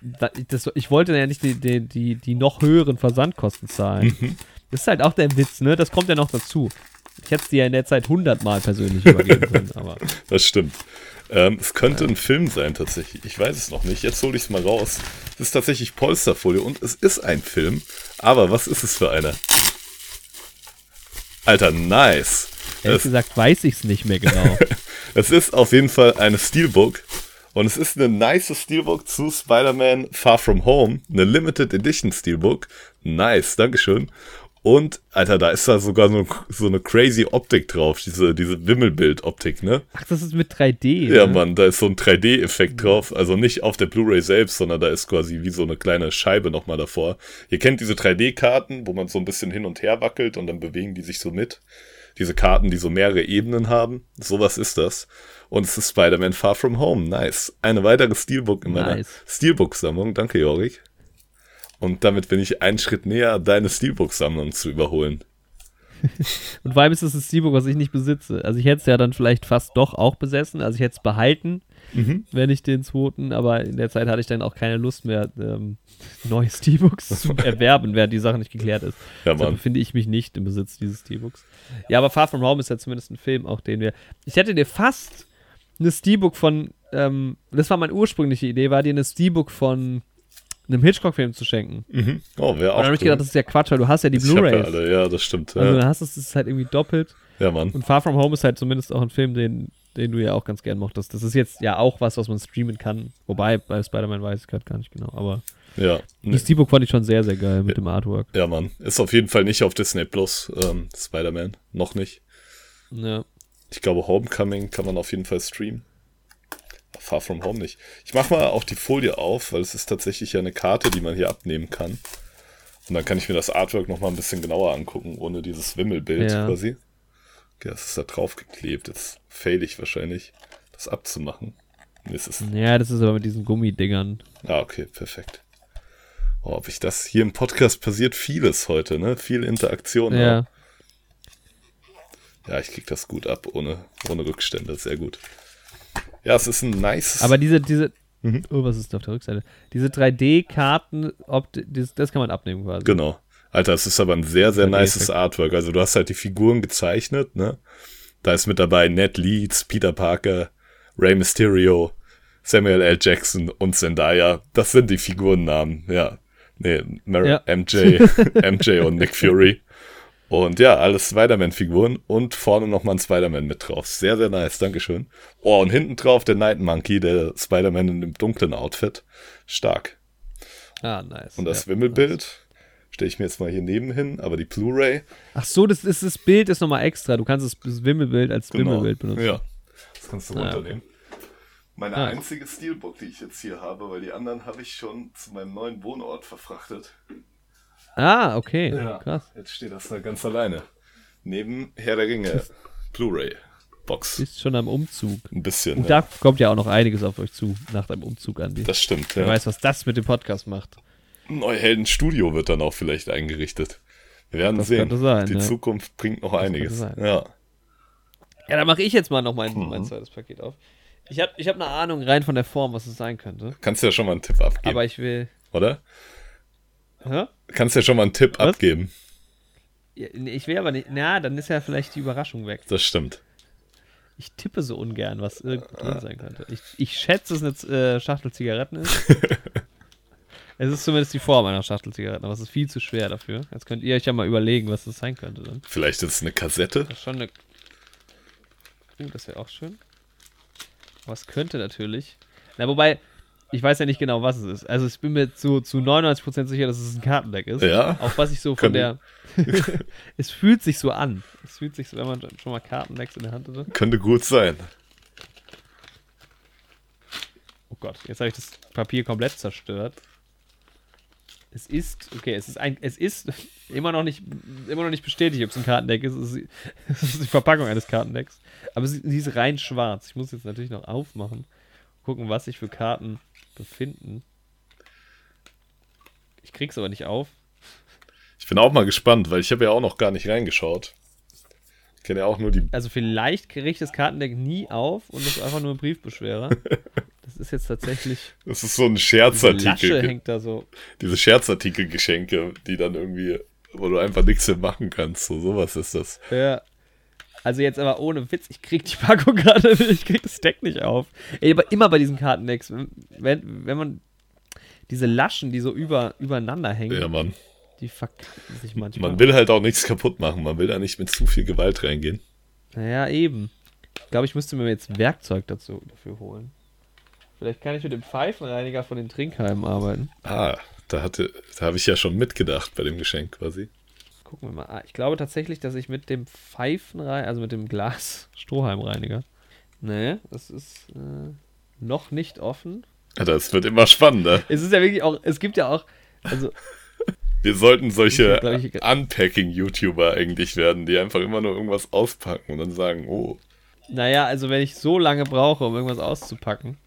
S3: da- Das, ich wollte ja nicht die, die, die, die noch höheren Versandkosten zahlen.
S2: Mhm.
S3: Das ist halt auch der Witz, ne? Das kommt ja noch dazu. Ich hätte es dir ja in der Zeit hundertmal persönlich übergeben können, aber.
S2: das stimmt. Ähm, es könnte ein Film sein, tatsächlich. Ich weiß es noch nicht. Jetzt hole ich es mal raus. Es ist tatsächlich Polsterfolie und es ist ein Film. Aber was ist es für einer? Alter, nice.
S3: Ehrlich
S2: Das-
S3: gesagt weiß ich es nicht mehr genau.
S2: Es ist auf jeden Fall eine Steelbook. Und es ist eine nice Steelbook zu Spider-Man Far From Home. Eine Limited Edition Steelbook. Nice, Dankeschön. Und, Alter, da ist da sogar so, so eine crazy Optik drauf, diese, diese Wimmelbild-Optik, ne?
S3: Ach, das ist mit 3D.
S2: Ja,
S3: ne?
S2: Mann, da ist so ein 3D-Effekt drauf. Also nicht auf der Blu-ray selbst, sondern da ist quasi wie so eine kleine Scheibe nochmal davor. Ihr kennt diese 3D-Karten, wo man so ein bisschen hin und her wackelt und dann bewegen die sich so mit. Diese Karten, die so mehrere Ebenen haben. Sowas ist das. Und es ist Spider-Man Far From Home. Nice. Eine weitere Steelbook in meiner
S3: Nice.
S2: Steelbook-Sammlung. Danke, Jorik. Und damit bin ich einen Schritt näher, deine Steelbook-Sammlung zu überholen.
S3: Und vor allem ist es ein Steelbook, was ich nicht besitze. Also ich hätte es ja dann vielleicht fast doch auch besessen. Also ich hätte es behalten,
S2: Mhm.
S3: wenn ich den zweiten, aber in der Zeit hatte ich dann auch keine Lust mehr, ähm, neue Steelbooks zu erwerben, während die Sache nicht geklärt ist.
S2: Ja,
S3: Deshalb
S2: Mann.
S3: befinde ich mich nicht im Besitz dieses Steelbooks. Ja, aber Far From Home ist ja zumindest ein Film, auch den wir. Ich hätte dir fast eine Steelbook von, ähm, das war meine ursprüngliche Idee, war dir eine Steelbook von einem Hitchcock-Film zu schenken.
S2: Mhm. Oh, wäre auch
S3: dann habe ich gedacht, das ist ja Quatsch, weil du hast ja die
S2: ja
S3: Blu-Rays.
S2: alle, ja, das stimmt.
S3: Also
S2: Ja,
S3: dann hast du es ist halt irgendwie doppelt.
S2: ja Mann.
S3: Und Far From Home ist halt zumindest auch ein Film, den, den du ja auch ganz gern mochtest. Das ist jetzt ja auch was, was man streamen kann. Wobei, bei Spider-Man weiß ich gerade gar nicht genau. Aber
S2: Ja.
S3: die
S2: Nee.
S3: Steelbook fand ich schon sehr, sehr geil mit dem Artwork.
S2: Ja, Mann. Ist auf jeden Fall nicht auf Disney Plus, ähm, Spider-Man. Noch nicht.
S3: Ja.
S2: Ich glaube, Homecoming kann man auf jeden Fall streamen. Far From Home nicht. Ich mache mal auch die Folie auf, weil es ist tatsächlich ja eine Karte, die man hier abnehmen kann. Und dann kann ich mir das Artwork noch mal ein bisschen genauer angucken, ohne dieses Wimmelbild
S3: Ja.
S2: quasi. Okay, das ist da drauf geklebt. Jetzt fail ich wahrscheinlich, das abzumachen. Nee, ist
S3: ja, das ist aber mit diesen Gummidingern.
S2: Ah, okay, perfekt. Oh, ob ich das hier im Podcast passiert vieles heute, ne? Viel Interaktion.
S3: Ja.
S2: Ja, ich krieg das gut ab, ohne, ohne Rückstände. Sehr gut. Ja, es ist ein nice.
S3: Aber diese, diese.
S2: Mhm.
S3: Oh, was ist da auf der Rückseite? Diese 3D-Karten, ob das, das kann man abnehmen quasi.
S2: Genau. Alter, es ist aber ein sehr, sehr nices. Artwork. Also du hast halt die Figuren gezeichnet, ne? Da ist mit dabei Ned Leeds, Peter Parker, Rey Mysterio, Samuel L. Jackson und Zendaya. Das sind die Figurennamen, ja. Nee, Mar
S3: Ja.
S2: MJ, MJ und Nick Fury. Und ja, alles Spider-Man-Figuren und vorne nochmal ein Spider-Man mit drauf. Sehr, sehr nice, Dankeschön. Oh, und hinten drauf der Night Monkey, der Spider-Man in dem dunklen Outfit. Stark.
S3: Ah, nice.
S2: Und das
S3: ja.
S2: Wimmelbild stelle ich mir jetzt mal hier neben hin, aber die Blu-ray.
S3: Ach so, das, ist, das Bild ist nochmal extra. Du kannst das, Wimmelbild als Wimmelbild benutzen.
S2: Genau. Ja, das kannst du
S3: Ah,
S2: runternehmen. Meine
S3: Ah.
S2: einzige Steelbook, die ich jetzt hier habe, weil die anderen habe ich schon zu meinem neuen Wohnort verfrachtet.
S3: Ah, okay. Krass.
S2: Jetzt steht das da ganz alleine. Neben Herr der Ringe Blu-ray Box.
S3: Bist schon am Umzug.
S2: Ein bisschen.
S3: Und
S2: ja.
S3: da kommt ja auch noch einiges auf euch zu nach deinem Umzug, Andi.
S2: Das stimmt.
S3: Wer
S2: Ja.
S3: weiß, was das mit dem Podcast macht.
S2: Neuhelden Studio wird dann auch vielleicht eingerichtet. Wir werden
S3: Das
S2: sehen.
S3: könnte sein,
S2: die
S3: ja.
S2: Zukunft bringt noch einiges.
S3: könnte sein.
S2: Ja.
S3: Ja, dann mache ich jetzt mal noch mein,
S2: Mhm.
S3: mein zweites Paket auf. Ich habe ich hab eine Ahnung rein von der Form, was es sein könnte.
S2: Kannst ja schon mal einen Tipp abgeben,
S3: Aber ich will.
S2: oder?
S3: Hä?
S2: Kannst ja schon mal einen Tipp
S3: Was?
S2: abgeben.
S3: Ja, nee, Ich will aber nicht. Na, dann ist ja vielleicht die Überraschung weg.
S2: Das stimmt.
S3: Ich tippe so ungern, was irgendwo drin sein könnte. Ich, ich schätze, es eine äh, Schachtel Zigaretten ist. es ist zumindest die Form einer Schachtel Zigaretten, aber es ist viel zu schwer dafür. Jetzt könnt ihr euch ja mal überlegen, was das sein könnte dann.
S2: Vielleicht ist es eine Kassette.
S3: Das ist schon eine. Uh, das wäre auch schön. Was könnte natürlich. Na, wobei, ich weiß ja nicht genau, was es ist. Also, ich bin mir zu, zu 99% sicher, dass es ein Kartendeck ist.
S2: Ja.
S3: Auch was ich so von der. es fühlt sich so an. Es fühlt sich so, wenn man schon mal Kartendecks in der Hand hatte.
S2: Könnte gut sein.
S3: Oh Gott, jetzt habe ich das Papier komplett zerstört. Es ist, okay, es ist ein, es ist immer noch nicht, immer noch nicht bestätigt, ob es ein Kartendeck ist. Es ist, es ist die Verpackung eines Kartendecks. Aber sie, sie ist rein schwarz. Ich muss jetzt natürlich noch aufmachen, gucken, was sich für Karten befinden. Ich krieg's aber nicht auf.
S2: Ich bin auch mal gespannt, weil ich habe ja auch noch gar nicht reingeschaut. Ich kenne ja auch nur die.
S3: Also vielleicht kriege ich das Kartendeck nie auf und das ist einfach nur ein Briefbeschwerer. Das ist jetzt tatsächlich.
S2: Das ist so ein
S3: Diese Lasche
S2: Scherzartikel.
S3: hängt da so.
S2: Diese Scherzartikelgeschenke, die dann irgendwie, wo du einfach nichts mehr machen kannst. So sowas ist das.
S3: Ja. Also jetzt aber ohne Witz, ich krieg die Packung gerade, nicht, ich krieg das Deck nicht auf. Ey, aber immer bei diesen Kartendecks, wenn, wenn man diese Laschen, die so über, übereinander hängen,
S2: Ja, Mann.
S3: die verkacken sich manchmal.
S2: Man will halt auch nichts kaputt machen. Man will da nicht mit zu viel Gewalt reingehen.
S3: Naja, eben. Ich glaube, ich müsste mir jetzt Werkzeug dazu dafür holen. Vielleicht kann ich mit dem Pfeifenreiniger von den Trinkheimen arbeiten.
S2: Ah, da hatte, da habe ich ja schon mitgedacht bei dem Geschenk quasi.
S3: Gucken wir mal. Ah, ich glaube tatsächlich, dass ich mit dem Pfeifenreiniger, also mit dem Glas-Strohhalmreiniger. Nee, das ist äh, noch nicht offen.
S2: Das wird immer spannender.
S3: Es ist ja wirklich auch, es gibt ja auch, also.
S2: Wir sollten solche Unpacking-YouTuber eigentlich werden, die einfach immer nur irgendwas auspacken und dann sagen, oh.
S3: Naja, also wenn ich so lange brauche, um irgendwas auszupacken,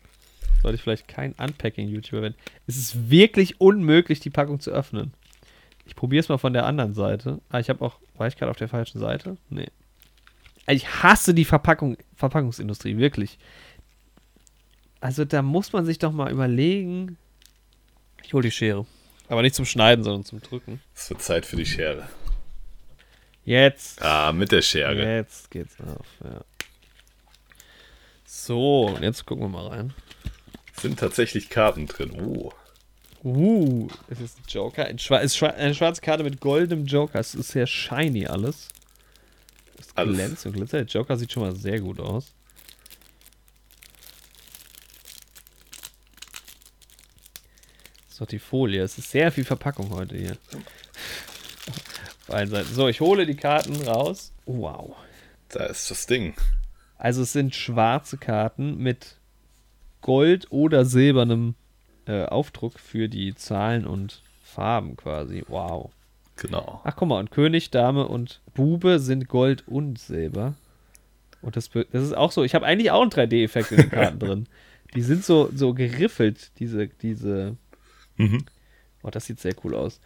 S3: sollte ich vielleicht kein Unpacking-YouTuber werden. Es ist wirklich unmöglich, die Packung zu öffnen. Ich probiere es mal von der anderen Seite. Ah, ich habe auch. War ich gerade auf der falschen Seite? Nee. Ich hasse die Verpackung, Verpackungsindustrie, wirklich. Also da muss man sich doch mal überlegen. Ich hole die Schere. Aber nicht zum Schneiden, sondern zum Drücken.
S2: Es wird Zeit für die Schere.
S3: Jetzt.
S2: Ah, mit der Schere.
S3: Jetzt geht's auf, ja. So, und jetzt gucken wir mal rein.
S2: Sind tatsächlich Karten drin. Oh.
S3: Uh, es ist ein Joker. Ein Schwa ist schwa eine schwarze Karte mit goldenem Joker. Es ist sehr shiny alles. Es glänzt und glitzert. Der Joker sieht schon mal sehr gut aus. Das ist doch die Folie. Es ist sehr viel Verpackung heute hier. Auf allen Seiten. So, ich hole die Karten raus. Wow.
S2: Da ist das Ding.
S3: Also es sind schwarze Karten mit Gold oder silbernem äh, Aufdruck für die Zahlen und Farben quasi. Wow.
S2: Genau.
S3: Ach guck mal, und König, Dame und Bube sind Gold und Silber. Und das, das ist auch so, ich habe eigentlich auch einen 3D-Effekt in den Karten drin. Die sind so, so geriffelt, diese, diese. Mhm. Oh, das sieht sehr cool aus.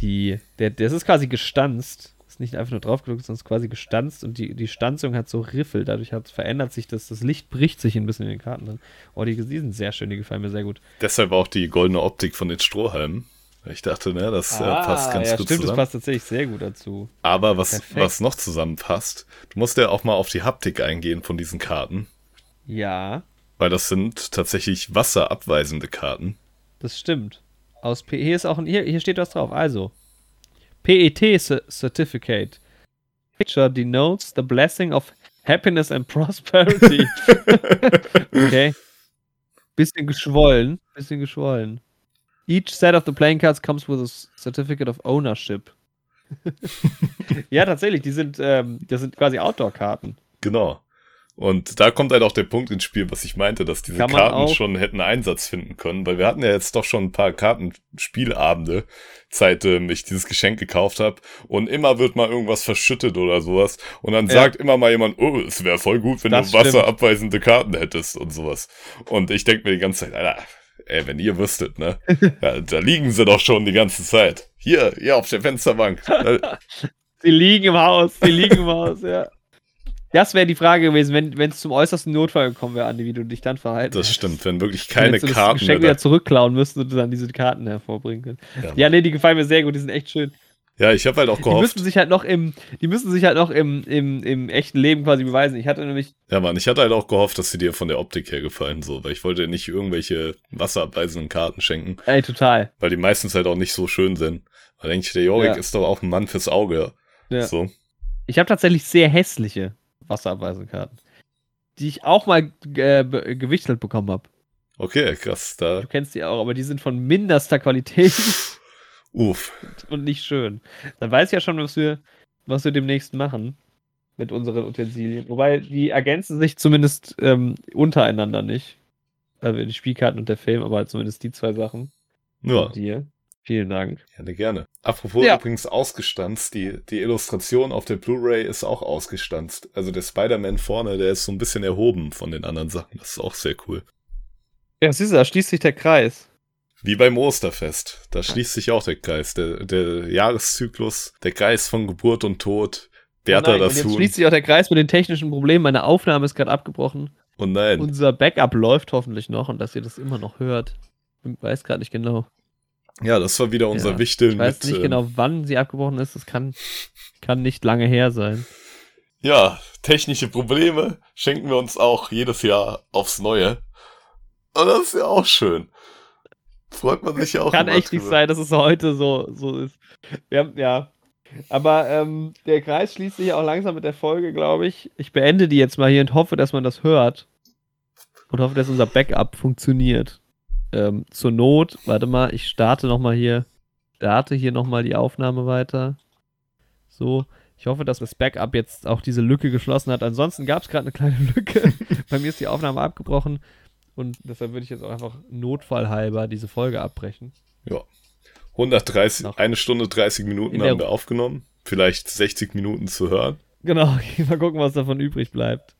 S3: Die, der, das ist quasi gestanzt ist nicht einfach nur drauf gedrückt, sondern ist quasi gestanzt und die, die Stanzung hat so Riffel. Dadurch hat, verändert sich das, das Licht bricht sich ein bisschen in den Karten drin. Oh, die, die sind sehr schön, die gefallen mir sehr gut.
S2: Deshalb auch die goldene Optik von den Strohhalmen. Ich dachte, ne, das äh, ah, passt ganz
S3: ja,
S2: gut
S3: stimmt,
S2: zusammen.
S3: das passt tatsächlich sehr gut dazu.
S2: Aber was, was noch zusammenpasst, du musst ja auch mal auf die Haptik eingehen von diesen Karten.
S3: Ja.
S2: Weil das sind tatsächlich wasserabweisende Karten.
S3: Das stimmt. Aus P hier ist auch ein, hier, hier steht was drauf. Also, PET Certificate. Picture denotes the blessing of happiness and prosperity. okay. Bisschen geschwollen. Bisschen geschwollen. Each set of the playing cards comes with a certificate of ownership. ja, tatsächlich, die sind, ähm, das sind quasi Outdoor-Karten.
S2: Genau. Und da kommt halt auch der Punkt ins Spiel, was ich meinte, dass diese Karten schon hätten Einsatz finden können, weil wir hatten ja jetzt doch schon ein paar Kartenspielabende, seit ähm, ich dieses Geschenk gekauft habe. Und immer wird mal irgendwas verschüttet oder sowas. Und dann ja. sagt immer mal jemand, oh, es wäre voll gut, wenn das du wasserabweisende Karten hättest und sowas. Und ich denke mir die ganze Zeit, Alter, ey, wenn ihr wüsstet, ne? ja, da liegen sie doch schon die ganze Zeit. Hier, hier auf der Fensterbank.
S3: sie liegen im Haus, sie liegen im Haus, ja. Das wäre die Frage gewesen, wenn es zum äußersten Notfall gekommen wäre, Andi, wie du dich dann verhalten
S2: Das stimmt, wenn wirklich keine
S3: wenn
S2: Karten
S3: das Geschenk wieder zurückklauen müssten und dann diese Karten hervorbringen können. Ja, ja nee, die gefallen mir sehr gut, die sind echt schön.
S2: Ja, ich habe halt auch gehofft.
S3: Die müssen sich halt noch im, die müssen sich halt noch im, im, im echten Leben quasi beweisen. Ich hatte nämlich.
S2: Ja, Mann, ich hatte halt auch gehofft, dass sie dir von der Optik her gefallen, so, weil ich wollte nicht irgendwelche wasserabweisenden Karten schenken.
S3: Ey, total.
S2: Weil die meistens halt auch nicht so schön sind. Da denke ich, der Jorik ja. ist doch auch ein Mann fürs Auge. Ja. So.
S3: Ich habe tatsächlich sehr hässliche Wasserabweisenkarten. Die ich auch mal äh, gewichtelt bekommen habe.
S2: Okay, krass. Da.
S3: Du kennst die auch, aber die sind von minderster Qualität.
S2: Uff.
S3: Und nicht schön. Dann weiß ich ja schon, was wir, was wir demnächst machen mit unseren Utensilien. Wobei die ergänzen sich zumindest ähm, untereinander nicht. Also die Spielkarten und der Film, aber zumindest die zwei Sachen.
S2: Ja.
S3: Dir. Vielen Dank.
S2: Gerne, gerne. Apropos ja. übrigens ausgestanzt, die, die Illustration auf der Blu-ray ist auch ausgestanzt. Also der Spider-Man vorne, der ist so ein bisschen erhoben von den anderen Sachen. Das ist auch sehr cool.
S3: Ja, siehst du, da schließt sich der Kreis.
S2: Wie beim Osterfest. Da schließt sich auch der Kreis. Der, der Jahreszyklus, der Kreis von Geburt und Tod. Bertha oh das
S3: Jetzt schließt sich auch der Kreis mit den technischen Problemen. Meine Aufnahme ist gerade abgebrochen.
S2: Oh nein.
S3: Unser Backup läuft hoffentlich noch und dass ihr das immer noch hört. Ich weiß gerade nicht genau.
S2: Ja, das war wieder unser ja, Wichteln.
S3: Ich weiß mit, nicht genau, wann sie abgebrochen ist. Das kann, kann nicht lange her sein.
S2: Ja, technische Probleme schenken wir uns auch jedes Jahr aufs Neue. Und das ist ja auch schön. Freut man sich ja auch.
S3: Kann echt nicht sein, dass es heute so, so ist. Haben, ja. Aber ähm, der Kreis schließt sich auch langsam mit der Folge, glaube ich. Ich beende die jetzt mal hier und hoffe, dass man das hört. Und hoffe, dass unser Backup funktioniert. Ähm, zur Not, warte mal, ich starte nochmal hier, starte hier nochmal die Aufnahme weiter. So, ich hoffe, dass das Backup jetzt auch diese Lücke geschlossen hat. Ansonsten gab es gerade eine kleine Lücke. Bei mir ist die Aufnahme abgebrochen und deshalb würde ich jetzt auch einfach notfallhalber diese Folge abbrechen.
S2: Ja. 130,
S3: Noch.
S2: eine Stunde 30 Minuten haben wir aufgenommen. Vielleicht 60 Minuten zu hören.
S3: Genau, mal gucken, was davon übrig bleibt.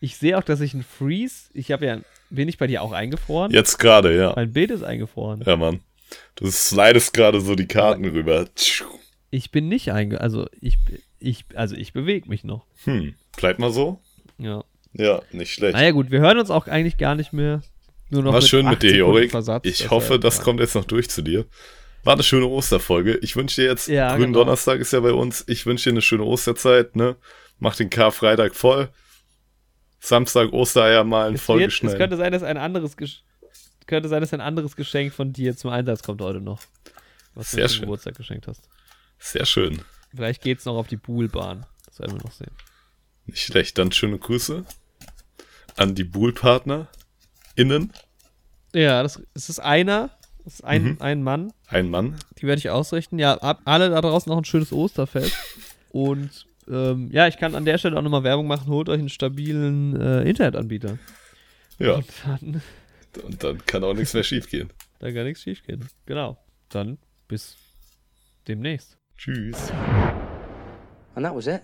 S3: Ich sehe auch, dass ich ein Freeze, ich habe ja, bin ich bei dir auch eingefroren?
S2: Jetzt gerade, ja.
S3: Mein Bild ist eingefroren.
S2: Ja, Mann. Du slidest gerade so die Karten rüber. Tschiu.
S3: Ich bin nicht einge, also ich, ich, also ich bewege mich noch.
S2: Hm, bleibt mal so.
S3: Ja.
S2: Ja, nicht schlecht.
S3: Naja gut, wir hören uns auch eigentlich gar nicht mehr. Nur noch
S2: War schön
S3: acht
S2: mit dir, Jorik.
S3: Versatz,
S2: Ich
S3: deshalb,
S2: hoffe, das
S3: ja.
S2: kommt jetzt noch durch zu dir. War eine schöne Osterfolge. Ich wünsche dir jetzt,
S3: Ja,
S2: Grünen
S3: genau.
S2: Donnerstag ist ja bei uns. Ich wünsche dir eine schöne Osterzeit, ne? Mach den Karfreitag voll. Samstag Ostereier malen,
S3: Es, wird, es könnte sein, dass ein anderes Gesch könnte sein, dass ein anderes Geschenk von dir zum Einsatz kommt heute noch. Was
S2: Sehr
S3: du zum
S2: schön.
S3: Geburtstag geschenkt hast.
S2: Sehr schön.
S3: Vielleicht geht's noch auf die Buhlbahn. Das werden wir noch sehen.
S2: Nicht schlecht. Dann schöne Grüße an die Buhlpartner innen.
S3: Ja, das, es ist einer. Das ist ein,
S2: Mhm.
S3: ein Mann.
S2: Ein Mann.
S3: Die werde ich ausrichten. Ja, alle da draußen noch ein schönes Osterfest. Und ähm, ja, ich kann an der Stelle auch nochmal Werbung machen. Holt euch einen stabilen äh, Internetanbieter.
S2: Ja,
S3: Und dann,
S2: und dann kann auch nichts mehr schiefgehen.
S3: da kann nichts schief gehen. Genau. Dann bis demnächst.
S2: Tschüss.
S1: And that was it.